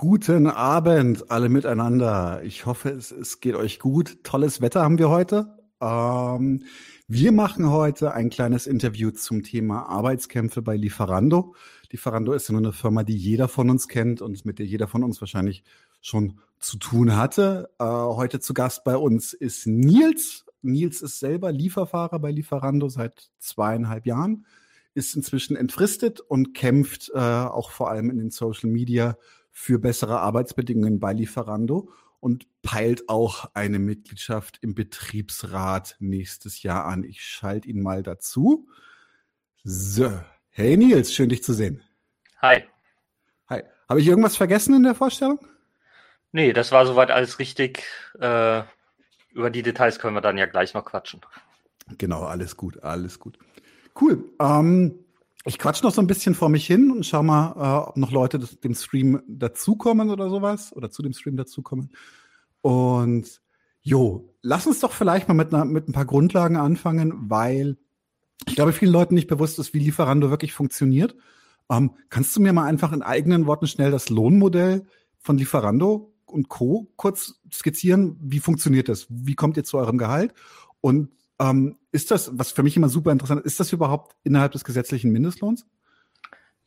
Guten Abend alle miteinander. Ich hoffe, es, es geht euch gut. Tolles Wetter haben wir heute. Ähm, wir machen heute ein kleines Interview zum Thema Arbeitskämpfe bei Lieferando. Lieferando ist ja nur eine Firma, die jeder von uns kennt und mit der jeder von uns wahrscheinlich schon zu tun hatte. Äh, heute zu Gast bei uns ist Nils. Nils ist selber Lieferfahrer bei Lieferando seit zweieinhalb Jahren, ist inzwischen entfristet und kämpft äh, auch vor allem in den Social Media für bessere Arbeitsbedingungen bei Lieferando und peilt auch eine Mitgliedschaft im Betriebsrat nächstes Jahr an. Ich schalte ihn mal dazu. So, hey Nils, schön dich zu sehen. Hi. Hi. Habe ich irgendwas vergessen in der Vorstellung? Nee, das war soweit alles richtig. Äh, über die Details können wir dann ja gleich noch quatschen. Genau, alles gut, alles gut. Cool. Ähm, ich quatsch noch so ein bisschen vor mich hin und schau mal, äh, ob noch Leute des, dem Stream dazukommen oder sowas oder zu dem Stream dazukommen. Und jo, lass uns doch vielleicht mal mit, einer, mit ein paar Grundlagen anfangen, weil ich glaube, vielen Leuten nicht bewusst ist, wie Lieferando wirklich funktioniert. Ähm, kannst du mir mal einfach in eigenen Worten schnell das Lohnmodell von Lieferando und Co. kurz skizzieren? Wie funktioniert das? Wie kommt ihr zu eurem Gehalt? Und ähm, ist das, was für mich immer super interessant ist, ist das überhaupt innerhalb des gesetzlichen Mindestlohns?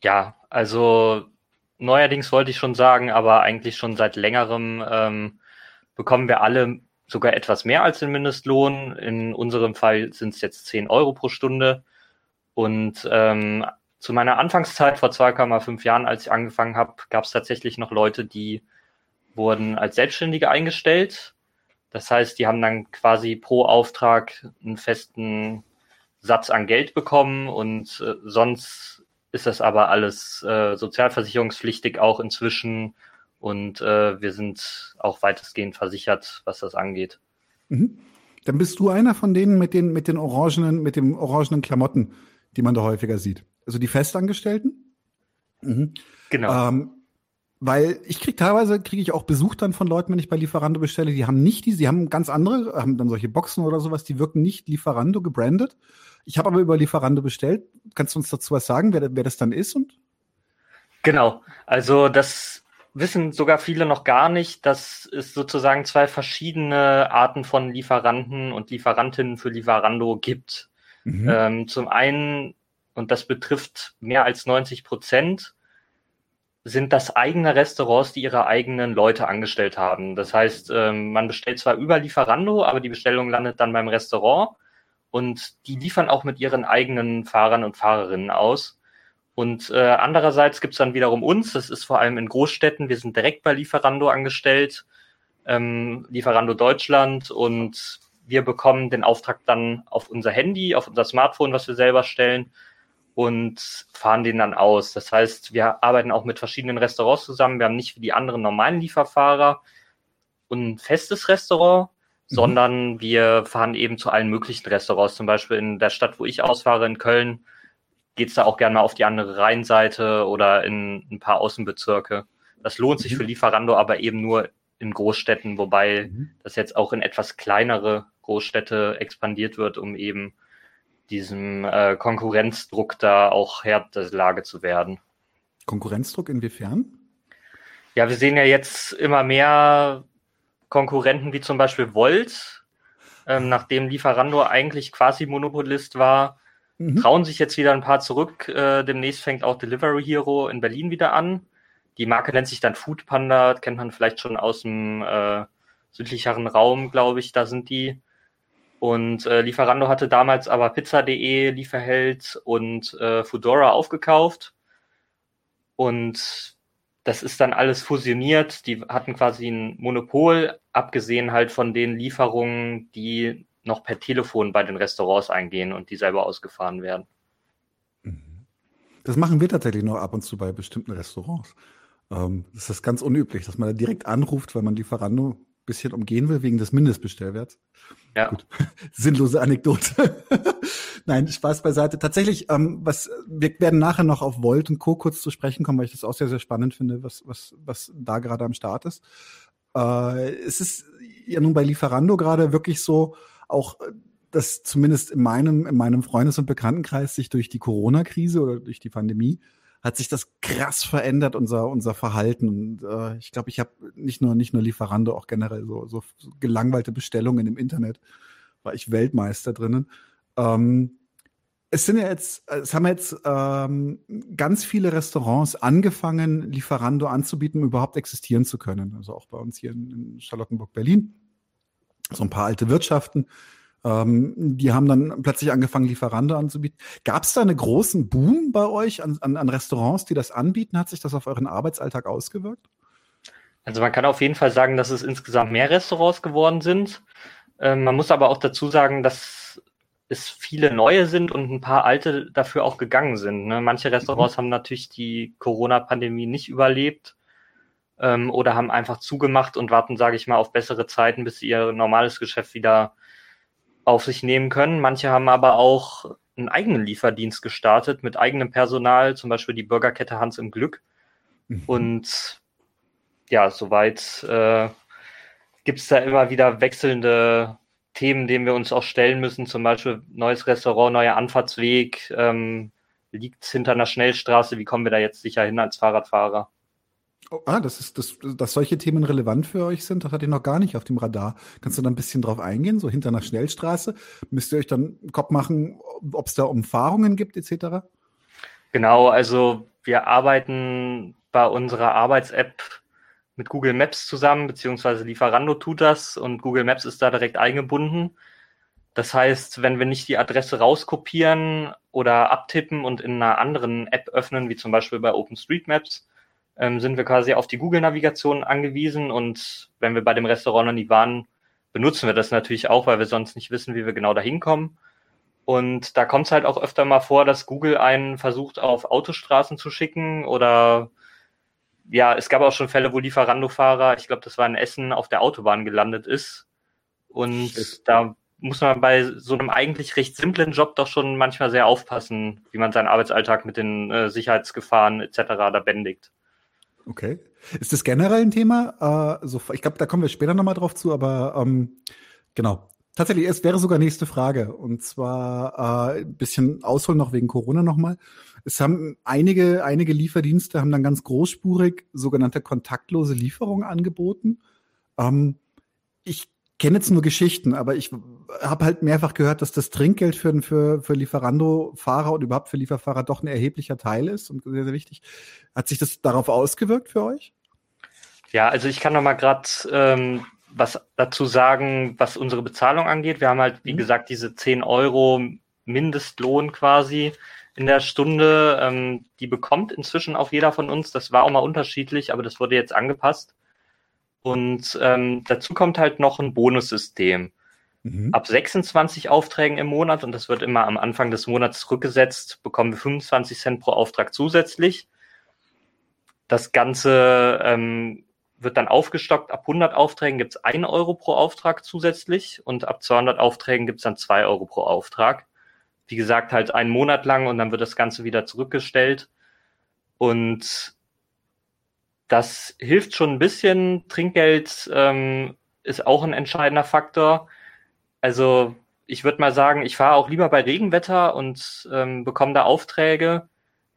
Ja, also neuerdings wollte ich schon sagen, aber eigentlich schon seit längerem ähm, bekommen wir alle sogar etwas mehr als den Mindestlohn. In unserem Fall sind es jetzt 10 Euro pro Stunde. Und ähm, zu meiner Anfangszeit vor 2,5 Jahren, als ich angefangen habe, gab es tatsächlich noch Leute, die wurden als Selbstständige eingestellt das heißt, die haben dann quasi pro Auftrag einen festen Satz an Geld bekommen und äh, sonst ist das aber alles äh, sozialversicherungspflichtig auch inzwischen und äh, wir sind auch weitestgehend versichert, was das angeht. Mhm. Dann bist du einer von denen mit den, mit den orangenen, mit den orangenen Klamotten, die man da häufiger sieht. Also die Festangestellten? Mhm. Genau. Ähm, weil ich kriege teilweise kriege ich auch Besuch dann von Leuten, wenn ich bei Lieferando bestelle, die haben nicht diese, die haben ganz andere, haben dann solche Boxen oder sowas, die wirken nicht Lieferando gebrandet. Ich habe aber über Lieferando bestellt. Kannst du uns dazu was sagen, wer, wer das dann ist und? Genau, also das wissen sogar viele noch gar nicht, dass es sozusagen zwei verschiedene Arten von Lieferanten und Lieferantinnen für Lieferando gibt. Mhm. Ähm, zum einen, und das betrifft mehr als 90 Prozent, sind das eigene Restaurants, die ihre eigenen Leute angestellt haben. Das heißt, ähm, man bestellt zwar über Lieferando, aber die Bestellung landet dann beim Restaurant und die liefern auch mit ihren eigenen Fahrern und Fahrerinnen aus. Und äh, andererseits gibt's dann wiederum uns, das ist vor allem in Großstädten, wir sind direkt bei Lieferando angestellt, ähm, Lieferando Deutschland und wir bekommen den Auftrag dann auf unser Handy, auf unser Smartphone, was wir selber stellen und fahren den dann aus. Das heißt, wir arbeiten auch mit verschiedenen Restaurants zusammen. Wir haben nicht wie die anderen normalen Lieferfahrer ein festes Restaurant, mhm. sondern wir fahren eben zu allen möglichen Restaurants. Zum Beispiel in der Stadt, wo ich ausfahre, in Köln, geht's da auch gerne mal auf die andere Rheinseite oder in ein paar Außenbezirke. Das lohnt sich mhm. für Lieferando aber eben nur in Großstädten, wobei mhm. das jetzt auch in etwas kleinere Großstädte expandiert wird, um eben diesem äh, Konkurrenzdruck da auch Herr der Lage zu werden. Konkurrenzdruck inwiefern? Ja, wir sehen ja jetzt immer mehr Konkurrenten wie zum Beispiel Volt, ähm, nachdem Lieferando eigentlich quasi Monopolist war, mhm. trauen sich jetzt wieder ein paar zurück. Äh, demnächst fängt auch Delivery Hero in Berlin wieder an. Die Marke nennt sich dann Food Panda, kennt man vielleicht schon aus dem äh, südlicheren Raum, glaube ich, da sind die. Und äh, Lieferando hatte damals aber Pizza.de, Lieferheld und äh, Foodora aufgekauft. Und das ist dann alles fusioniert. Die hatten quasi ein Monopol, abgesehen halt von den Lieferungen, die noch per Telefon bei den Restaurants eingehen und die selber ausgefahren werden. Mhm. Das machen wir tatsächlich noch ab und zu bei bestimmten Restaurants. Ähm, das ist ganz unüblich, dass man da direkt anruft, weil man Lieferando bisschen umgehen will wegen des Mindestbestellwerts. Ja. Gut. Sinnlose Anekdote. Nein, Spaß beiseite. Tatsächlich, ähm, was wir werden nachher noch auf Volt und Co. kurz zu sprechen kommen, weil ich das auch sehr, sehr spannend finde, was, was, was da gerade am Start ist. Äh, es ist ja nun bei Lieferando gerade wirklich so, auch dass zumindest in meinem, in meinem Freundes- und Bekanntenkreis sich durch die Corona-Krise oder durch die Pandemie hat sich das krass verändert, unser, unser Verhalten. Und, äh, ich glaube, ich habe nicht nur, nicht nur Lieferando, auch generell so, so, gelangweilte Bestellungen im Internet, war ich Weltmeister drinnen. Ähm, es sind ja jetzt, es haben jetzt ähm, ganz viele Restaurants angefangen, Lieferando anzubieten, um überhaupt existieren zu können. Also auch bei uns hier in, Charlottenburg, Berlin. So ein paar alte Wirtschaften. Ähm, die haben dann plötzlich angefangen, Lieferando anzubieten. Gab es da einen großen Boom bei euch an, an, an Restaurants, die das anbieten? Hat sich das auf euren Arbeitsalltag ausgewirkt? Also man kann auf jeden Fall sagen, dass es insgesamt mehr Restaurants geworden sind. Ähm, man muss aber auch dazu sagen, dass es viele neue sind und ein paar alte dafür auch gegangen sind. Ne? Manche Restaurants mhm. haben natürlich die Corona-Pandemie nicht überlebt ähm, oder haben einfach zugemacht und warten, sage ich mal, auf bessere Zeiten, bis sie ihr normales Geschäft wieder auf sich nehmen können. Manche haben aber auch einen eigenen Lieferdienst gestartet mit eigenem Personal, zum Beispiel die Burgerkette Hans im Glück. Mhm. Und ja, soweit äh, gibt es da immer wieder wechselnde Themen, denen wir uns auch stellen müssen, zum Beispiel neues Restaurant, neuer Anfahrtsweg, ähm, liegt hinter einer Schnellstraße, wie kommen wir da jetzt sicher hin als Fahrradfahrer? Oh, ah, das ist, das, dass solche Themen relevant für euch sind, das hatte ich noch gar nicht auf dem Radar. Kannst du da ein bisschen drauf eingehen, so hinter einer Schnellstraße? Müsst ihr euch dann Kopf machen, ob es da Umfahrungen gibt, etc.? Genau, also wir arbeiten bei unserer Arbeits-App mit Google Maps zusammen, beziehungsweise Lieferando tut das und Google Maps ist da direkt eingebunden. Das heißt, wenn wir nicht die Adresse rauskopieren oder abtippen und in einer anderen App öffnen, wie zum Beispiel bei OpenStreetMaps, ähm, sind wir quasi auf die Google-Navigation angewiesen und wenn wir bei dem Restaurant noch nie waren, benutzen wir das natürlich auch, weil wir sonst nicht wissen, wie wir genau da hinkommen. Und da kommt es halt auch öfter mal vor, dass Google einen versucht, auf Autostraßen zu schicken oder ja, es gab auch schon Fälle, wo Lieferando-Fahrer, ich glaube, das war in Essen, auf der Autobahn gelandet ist. Und Shit. da muss man bei so einem eigentlich recht simplen Job doch schon manchmal sehr aufpassen, wie man seinen Arbeitsalltag mit den äh, Sicherheitsgefahren etc. da bändigt. Okay. Ist das generell ein Thema? Äh, ich glaube, da kommen wir später nochmal drauf zu, aber ähm, genau. Tatsächlich, es wäre sogar nächste Frage. Und zwar äh, ein bisschen ausholen noch wegen Corona nochmal. Es haben einige, einige Lieferdienste haben dann ganz großspurig sogenannte kontaktlose Lieferungen angeboten. Ähm, ich kenne jetzt nur Geschichten, aber ich habe halt mehrfach gehört, dass das Trinkgeld für, für, für Lieferando-Fahrer und überhaupt für Lieferfahrer doch ein erheblicher Teil ist und sehr, sehr wichtig. Hat sich das darauf ausgewirkt für euch? Ja, also ich kann noch mal gerade ähm, was dazu sagen, was unsere Bezahlung angeht. Wir haben halt, wie mhm. gesagt, diese 10 Euro Mindestlohn quasi in der Stunde. Ähm, die bekommt inzwischen auch jeder von uns. Das war auch mal unterschiedlich, aber das wurde jetzt angepasst. Und ähm, dazu kommt halt noch ein Bonussystem. Mhm. Ab 26 Aufträgen im Monat, und das wird immer am Anfang des Monats zurückgesetzt, bekommen wir 25 Cent pro Auftrag zusätzlich. Das Ganze ähm, wird dann aufgestockt. Ab 100 Aufträgen gibt es 1 Euro pro Auftrag zusätzlich und ab 200 Aufträgen gibt es dann 2 Euro pro Auftrag wie gesagt, halt einen Monat lang und dann wird das Ganze wieder zurückgestellt. Und das hilft schon ein bisschen. Trinkgeld ähm, ist auch ein entscheidender Faktor. Also ich würde mal sagen, ich fahre auch lieber bei Regenwetter und ähm, bekomme da Aufträge,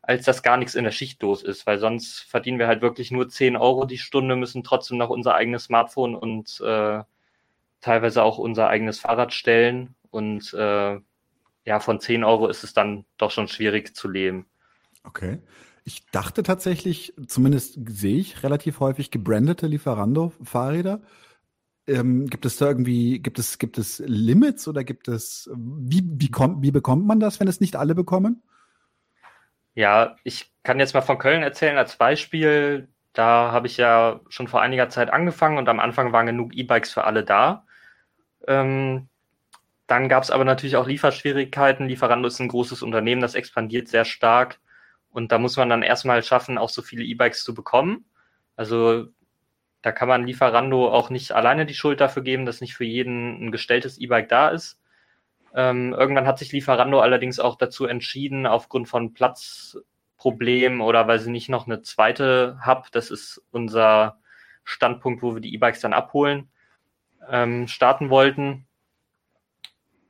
als dass gar nichts in der Schicht los ist, weil sonst verdienen wir halt wirklich nur 10 Euro die Stunde, müssen trotzdem noch unser eigenes Smartphone und äh, teilweise auch unser eigenes Fahrrad stellen und äh, ja, von 10 Euro ist es dann doch schon schwierig zu leben. Okay. Ich dachte tatsächlich, zumindest sehe ich relativ häufig gebrandete Lieferando-Fahrräder. Ähm, gibt es da irgendwie, gibt es, gibt es Limits oder gibt es, wie, wie, kommt, wie bekommt man das, wenn es nicht alle bekommen? Ja, ich kann jetzt mal von Köln erzählen als Beispiel. Da habe ich ja schon vor einiger Zeit angefangen und am Anfang waren genug E-Bikes für alle da. Ähm, dann gab es aber natürlich auch Lieferschwierigkeiten. Lieferando ist ein großes Unternehmen, das expandiert sehr stark. Und da muss man dann erstmal schaffen, auch so viele E-Bikes zu bekommen. Also da kann man Lieferando auch nicht alleine die Schuld dafür geben, dass nicht für jeden ein gestelltes E-Bike da ist. Ähm, irgendwann hat sich Lieferando allerdings auch dazu entschieden, aufgrund von Platzproblemen oder weil sie nicht noch eine zweite Hub, das ist unser Standpunkt, wo wir die E-Bikes dann abholen, ähm, starten wollten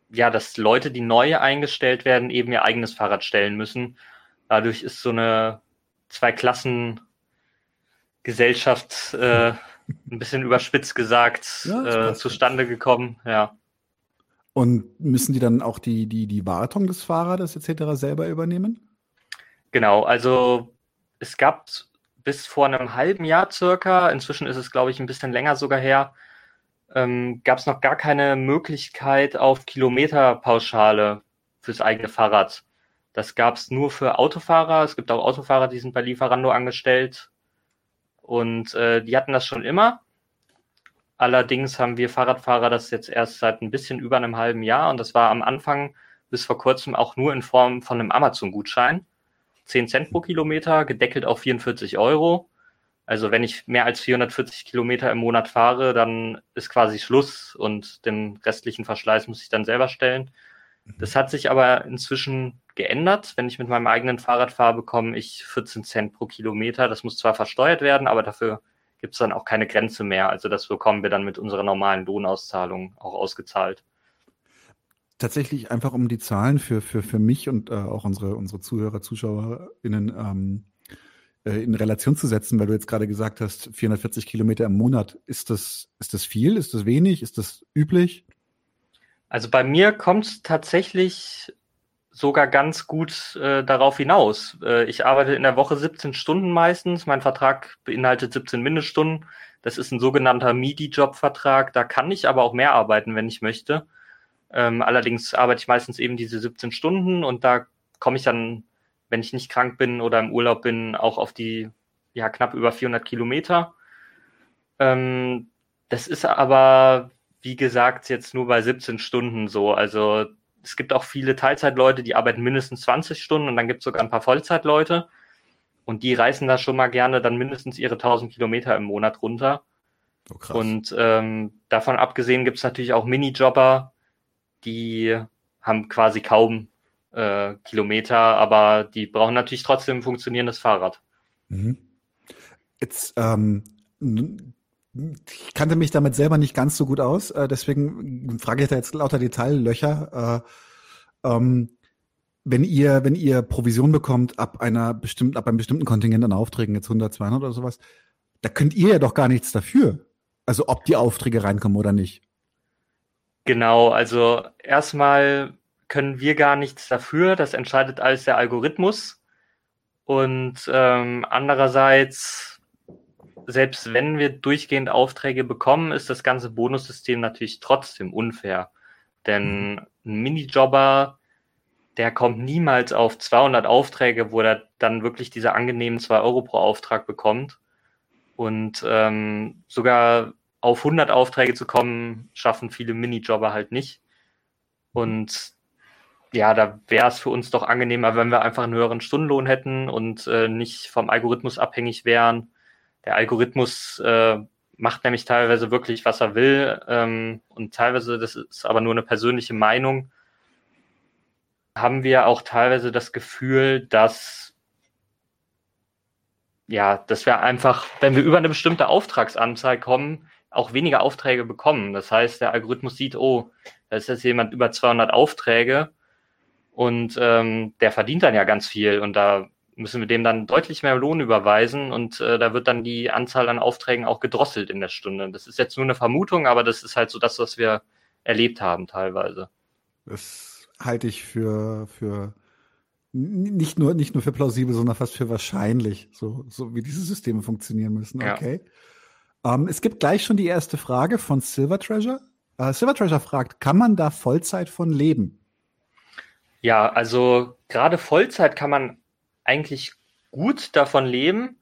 ja, dass Leute, die neu eingestellt werden, eben ihr eigenes Fahrrad stellen müssen. Dadurch ist so eine zwei Klassen Gesellschaft äh, ein bisschen überspitzt gesagt ja, äh, zustande gekommen, ja. Und müssen die dann auch die, die, die Wartung des Fahrrades etc. selber übernehmen? Genau, also es gab bis vor einem halben Jahr circa, inzwischen ist es, glaube ich, ein bisschen länger sogar her, ähm, gab es noch gar keine Möglichkeit auf Kilometerpauschale fürs eigene Fahrrad. Das gab es nur für Autofahrer. Es gibt auch Autofahrer, die sind bei Lieferando angestellt. Und äh, die hatten das schon immer. Allerdings haben wir Fahrradfahrer das jetzt erst seit ein bisschen über einem halben Jahr. Und das war am Anfang bis vor kurzem auch nur in Form von einem Amazon-Gutschein. 10 Cent pro Kilometer, gedeckelt auf 44 Euro. Also wenn ich mehr als 440 Kilometer im Monat fahre, dann ist quasi Schluss und den restlichen Verschleiß muss ich dann selber stellen. Das hat sich aber inzwischen geändert. Wenn ich mit meinem eigenen Fahrrad fahre, bekomme ich 14 Cent pro Kilometer. Das muss zwar versteuert werden, aber dafür gibt es dann auch keine Grenze mehr. Also das bekommen wir dann mit unserer normalen Lohnauszahlung auch ausgezahlt. Tatsächlich einfach um die Zahlen für, für, für mich und äh, auch unsere, unsere Zuhörer, ZuschauerInnen ähm, äh, in Relation zu setzen, weil du jetzt gerade gesagt hast, 440 Kilometer im Monat. Ist das, ist das viel? Ist das wenig? Ist das üblich? Also bei mir kommt es tatsächlich sogar ganz gut äh, darauf hinaus. Äh, ich arbeite in der Woche 17 Stunden meistens. Mein Vertrag beinhaltet 17 Mindeststunden. Das ist ein sogenannter MIDI-Job-Vertrag. Da kann ich aber auch mehr arbeiten, wenn ich möchte. Ähm, allerdings arbeite ich meistens eben diese 17 Stunden und da komme ich dann, wenn ich nicht krank bin oder im Urlaub bin, auch auf die ja knapp über 400 Kilometer. Ähm, das ist aber wie gesagt, jetzt nur bei 17 Stunden so. Also es gibt auch viele Teilzeitleute, die arbeiten mindestens 20 Stunden und dann gibt es sogar ein paar Vollzeitleute. Und die reißen da schon mal gerne dann mindestens ihre 1000 Kilometer im Monat runter. Oh, und ähm, davon abgesehen gibt es natürlich auch Minijobber, die haben quasi kaum äh, Kilometer, aber die brauchen natürlich trotzdem ein funktionierendes Fahrrad. Mhm. Jetzt ähm, ich kannte mich damit selber nicht ganz so gut aus, äh, deswegen frage ich da jetzt lauter Detaillöcher. Äh, ähm, wenn ihr, wenn ihr Provision bekommt ab einer bestimmten, ab einem bestimmten Kontingent an Aufträgen, jetzt 100, 200 oder sowas, da könnt ihr ja doch gar nichts dafür. Also ob die Aufträge reinkommen oder nicht. Genau, also erstmal können wir gar nichts dafür. Das entscheidet alles der Algorithmus. Und ähm, andererseits selbst wenn wir durchgehend Aufträge bekommen, ist das ganze Bonussystem natürlich trotzdem unfair. Denn ein Minijobber, der kommt niemals auf 200 Aufträge, wo er dann wirklich diese angenehmen 2 Euro pro Auftrag bekommt. Und ähm, sogar auf 100 Aufträge zu kommen, schaffen viele Minijobber halt nicht. Und ja, da wäre es für uns doch angenehmer, wenn wir einfach einen höheren Stundenlohn hätten und äh, nicht vom Algorithmus abhängig wären der Algorithmus äh, macht nämlich teilweise wirklich, was er will. Ähm, und teilweise, das ist aber nur eine persönliche Meinung, haben wir auch teilweise das Gefühl, dass ja, dass wir einfach, wenn wir über eine bestimmte Auftragsanzahl kommen, auch weniger Aufträge bekommen. Das heißt, der Algorithmus sieht, oh, da ist jetzt jemand über 200 Aufträge und ähm, der verdient dann ja ganz viel und da müssen wir dem dann deutlich mehr Lohn überweisen und äh, da wird dann die Anzahl an Aufträgen auch gedrosselt in der Stunde. Das ist jetzt nur eine Vermutung, aber das ist halt so das, was wir erlebt haben teilweise. Das halte ich für, für nicht nur, nicht nur für plausibel, sondern fast für wahrscheinlich, so, so wie diese Systeme funktionieren müssen. Okay. Ja. Ähm, es gibt gleich schon die erste Frage von Silver Treasure. Uh, Silver Treasure fragt, kann man da Vollzeit von leben? Ja, also gerade Vollzeit kann man eigentlich gut davon leben,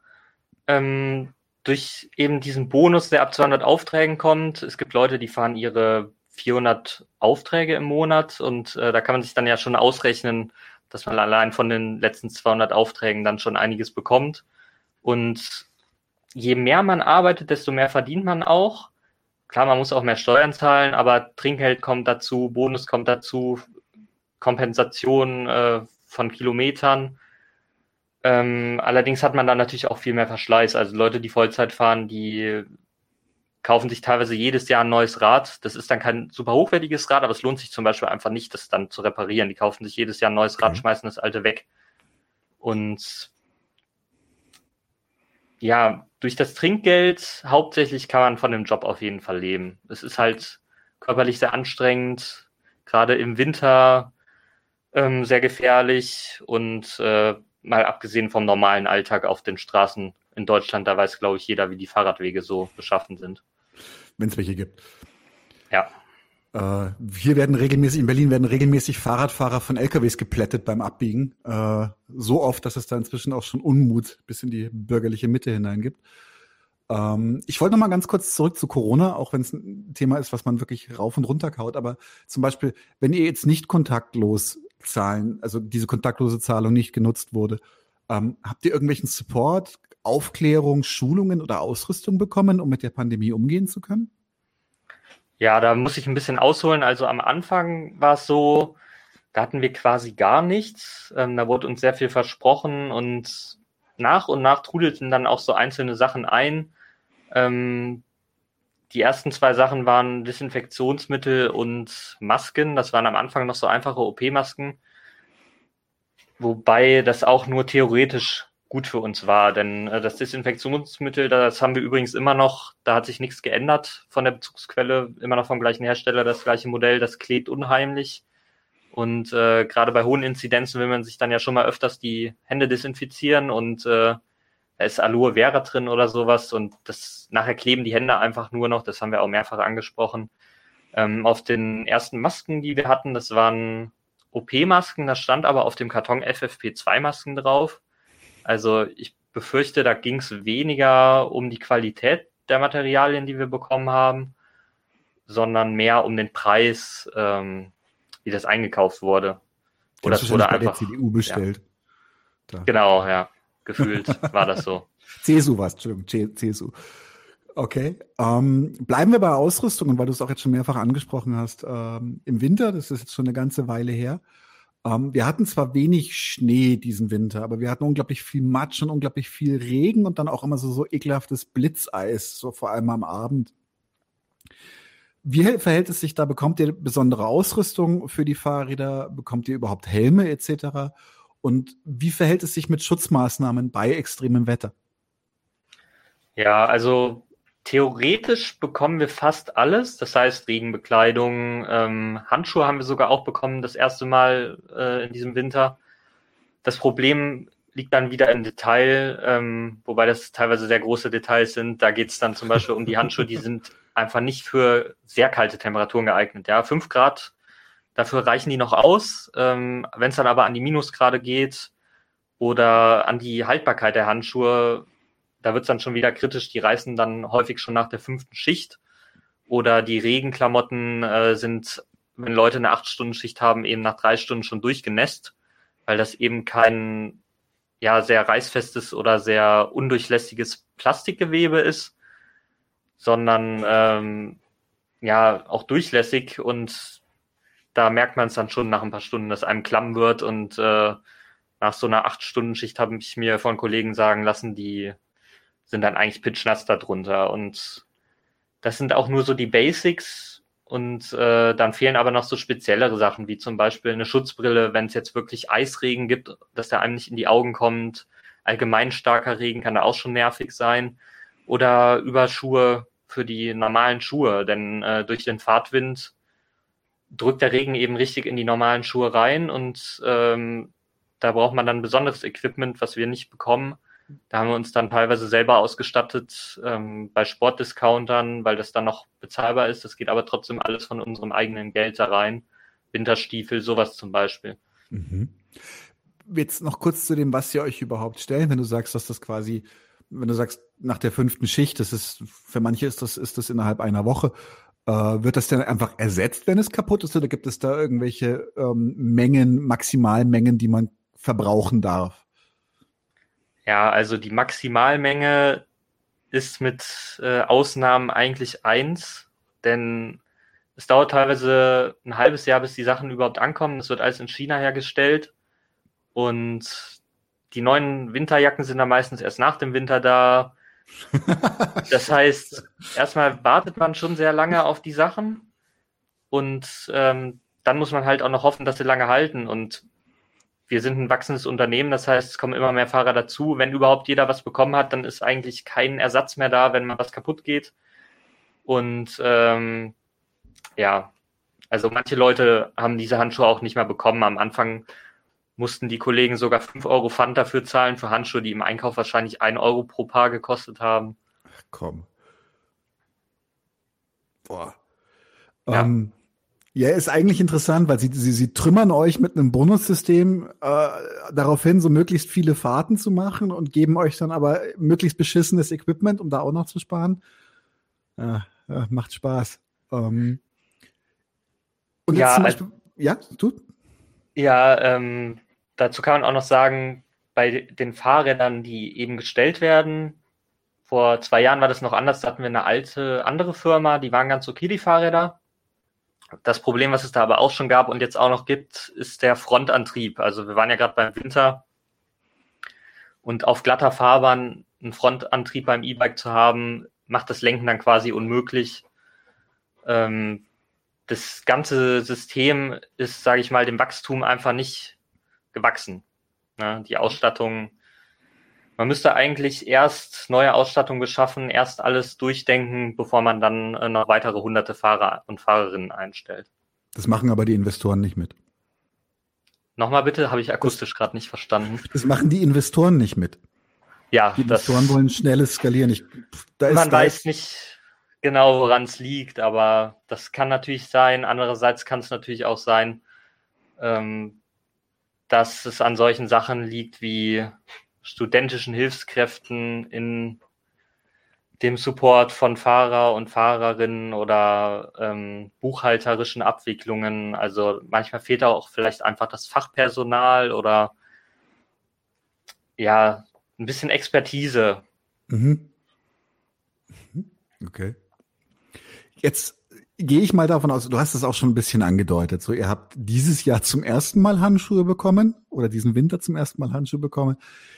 ähm, durch eben diesen Bonus, der ab 200 Aufträgen kommt. Es gibt Leute, die fahren ihre 400 Aufträge im Monat und äh, da kann man sich dann ja schon ausrechnen, dass man allein von den letzten 200 Aufträgen dann schon einiges bekommt. Und je mehr man arbeitet, desto mehr verdient man auch. Klar, man muss auch mehr Steuern zahlen, aber Trinkgeld kommt dazu, Bonus kommt dazu, Kompensation äh, von Kilometern. Ähm, allerdings hat man dann natürlich auch viel mehr Verschleiß. Also Leute, die Vollzeit fahren, die kaufen sich teilweise jedes Jahr ein neues Rad. Das ist dann kein super hochwertiges Rad, aber es lohnt sich zum Beispiel einfach nicht, das dann zu reparieren. Die kaufen sich jedes Jahr ein neues Rad, mhm. schmeißen das alte weg. Und ja, durch das Trinkgeld hauptsächlich kann man von dem Job auf jeden Fall leben. Es ist halt körperlich sehr anstrengend, gerade im Winter ähm, sehr gefährlich und äh, mal abgesehen vom normalen Alltag auf den Straßen in Deutschland, da weiß, glaube ich, jeder, wie die Fahrradwege so beschaffen sind. Wenn es welche gibt. Ja. Äh, hier werden regelmäßig, in Berlin werden regelmäßig Fahrradfahrer von LKWs geplättet beim Abbiegen. Äh, so oft, dass es da inzwischen auch schon Unmut bis in die bürgerliche Mitte hinein gibt. Ähm, ich wollte noch mal ganz kurz zurück zu Corona, auch wenn es ein Thema ist, was man wirklich rauf und runter kaut. Aber zum Beispiel, wenn ihr jetzt nicht kontaktlos zahlen, also diese kontaktlose Zahlung nicht genutzt wurde, ähm, habt ihr irgendwelchen Support, Aufklärung, Schulungen oder Ausrüstung bekommen, um mit der Pandemie umgehen zu können? Ja, da muss ich ein bisschen ausholen. Also am Anfang war es so, da hatten wir quasi gar nichts. Ähm, da wurde uns sehr viel versprochen und nach und nach trudelten dann auch so einzelne Sachen ein. Ähm, die ersten zwei Sachen waren Desinfektionsmittel und Masken. Das waren am Anfang noch so einfache OP-Masken. Wobei das auch nur theoretisch gut für uns war, denn äh, das Desinfektionsmittel, das haben wir übrigens immer noch, da hat sich nichts geändert von der Bezugsquelle, immer noch vom gleichen Hersteller, das gleiche Modell, das klebt unheimlich. Und äh, gerade bei hohen Inzidenzen will man sich dann ja schon mal öfters die Hände desinfizieren und äh, da ist Aloe Vera drin oder sowas und das nachher kleben die Hände einfach nur noch, das haben wir auch mehrfach angesprochen. Ähm, auf den ersten Masken, die wir hatten, das waren OP-Masken, da stand aber auf dem Karton FFP2-Masken drauf. Also ich befürchte, da ging es weniger um die Qualität der Materialien, die wir bekommen haben, sondern mehr um den Preis, ähm, wie das eingekauft wurde. Oder es wurde einfach bei der CDU bestellt. Ja. Genau, ja, gefühlt war das so. CSU war es, Entschuldigung, CSU. Okay. Ähm, bleiben wir bei Ausrüstung, weil du es auch jetzt schon mehrfach angesprochen hast. Ähm, Im Winter, das ist jetzt schon eine ganze Weile her, ähm, wir hatten zwar wenig Schnee diesen Winter, aber wir hatten unglaublich viel Matsch und unglaublich viel Regen und dann auch immer so, so ekelhaftes Blitzeis, so vor allem am Abend. Wie verhält es sich da? Bekommt ihr besondere Ausrüstung für die Fahrräder? Bekommt ihr überhaupt Helme etc.? Und wie verhält es sich mit Schutzmaßnahmen bei extremem Wetter? Ja, also Theoretisch bekommen wir fast alles, das heißt Regenbekleidung, ähm, Handschuhe haben wir sogar auch bekommen, das erste Mal äh, in diesem Winter. Das Problem liegt dann wieder im Detail, ähm, wobei das teilweise sehr große Details sind. Da geht es dann zum Beispiel um die Handschuhe, die sind einfach nicht für sehr kalte Temperaturen geeignet. Ja, fünf Grad, dafür reichen die noch aus. Ähm, Wenn es dann aber an die Minusgrade geht oder an die Haltbarkeit der Handschuhe, da wird es dann schon wieder kritisch. Die reißen dann häufig schon nach der fünften Schicht. Oder die Regenklamotten äh, sind, wenn Leute eine Acht-Stunden-Schicht haben, eben nach drei Stunden schon durchgenässt, weil das eben kein ja, sehr reißfestes oder sehr undurchlässiges Plastikgewebe ist, sondern ähm, ja auch durchlässig und da merkt man es dann schon nach ein paar Stunden, dass einem klamm wird und äh, nach so einer Acht-Stunden-Schicht habe ich mir von Kollegen sagen lassen, die sind dann eigentlich pitchnass darunter. Und das sind auch nur so die Basics. Und äh, dann fehlen aber noch so speziellere Sachen, wie zum Beispiel eine Schutzbrille, wenn es jetzt wirklich Eisregen gibt, dass der einem nicht in die Augen kommt. Allgemein starker Regen kann da auch schon nervig sein. Oder Überschuhe für die normalen Schuhe, denn äh, durch den Fahrtwind drückt der Regen eben richtig in die normalen Schuhe rein und ähm, da braucht man dann besonderes Equipment, was wir nicht bekommen. Da haben wir uns dann teilweise selber ausgestattet ähm, bei Sportdiscountern, weil das dann noch bezahlbar ist. Das geht aber trotzdem alles von unserem eigenen Geld da rein. Winterstiefel, sowas zum Beispiel. Mhm. Jetzt noch kurz zu dem, was ihr euch überhaupt stellt, wenn du sagst, dass das quasi, wenn du sagst, nach der fünften Schicht, das ist, für manche ist das, ist das innerhalb einer Woche. Äh, wird das denn einfach ersetzt, wenn es kaputt ist, oder gibt es da irgendwelche ähm, Mengen, Maximalmengen, die man verbrauchen darf? Ja, also die Maximalmenge ist mit äh, Ausnahmen eigentlich eins, denn es dauert teilweise ein halbes Jahr, bis die Sachen überhaupt ankommen. Das wird alles in China hergestellt und die neuen Winterjacken sind dann meistens erst nach dem Winter da. Das heißt, erstmal wartet man schon sehr lange auf die Sachen und ähm, dann muss man halt auch noch hoffen, dass sie lange halten. Und wir sind ein wachsendes Unternehmen, das heißt, es kommen immer mehr Fahrer dazu. Wenn überhaupt jeder was bekommen hat, dann ist eigentlich kein Ersatz mehr da, wenn mal was kaputt geht. Und ähm, ja, also manche Leute haben diese Handschuhe auch nicht mehr bekommen. Am Anfang mussten die Kollegen sogar 5 Euro Pfand dafür zahlen für Handschuhe, die im Einkauf wahrscheinlich 1 Euro pro Paar gekostet haben. Ach, komm. Boah. Ja. Ähm, ja, ist eigentlich interessant, weil sie, sie, sie trümmern euch mit einem Bonussystem äh, darauf hin, so möglichst viele Fahrten zu machen und geben euch dann aber möglichst beschissenes Equipment, um da auch noch zu sparen. Ja, ja macht Spaß. Ähm, und ja, zum Beispiel, ja, tut. Ja, ähm, dazu kann man auch noch sagen, bei den Fahrrädern, die eben gestellt werden, vor zwei Jahren war das noch anders, da hatten wir eine alte andere Firma, die waren ganz okay, die Fahrräder das Problem, was es da aber auch schon gab und jetzt auch noch gibt, ist der Frontantrieb. Also wir waren ja gerade beim Winter und auf glatter Fahrbahn einen Frontantrieb beim E-Bike zu haben, macht das Lenken dann quasi unmöglich. Ähm, das ganze System ist, sage ich mal, dem Wachstum einfach nicht gewachsen. Ne? Die Ausstattung man müsste eigentlich erst neue Ausstattung beschaffen, erst alles durchdenken, bevor man dann äh, noch weitere hunderte Fahrer und Fahrerinnen einstellt. Das machen aber die Investoren nicht mit. Nochmal bitte, habe ich akustisch gerade nicht verstanden. Das machen die Investoren nicht mit. Ja, die Investoren wollen schnelles Skalieren. Ich, da man weiß nicht genau, woran es liegt, aber das kann natürlich sein. Andererseits kann es natürlich auch sein, ähm, dass es an solchen Sachen liegt wie studentischen Hilfskräften in dem Support von Fahrer und Fahrerinnen oder ähm, buchhalterischen Abwicklungen. Also manchmal fehlt auch vielleicht einfach das Fachpersonal oder ja, ein bisschen Expertise. Mhm. mhm. Okay. Jetzt gehe ich mal davon aus, du hast es auch schon ein bisschen angedeutet. So, ihr habt dieses Jahr zum ersten Mal Handschuhe bekommen oder diesen Winter zum ersten Mal Handschuhe bekommen.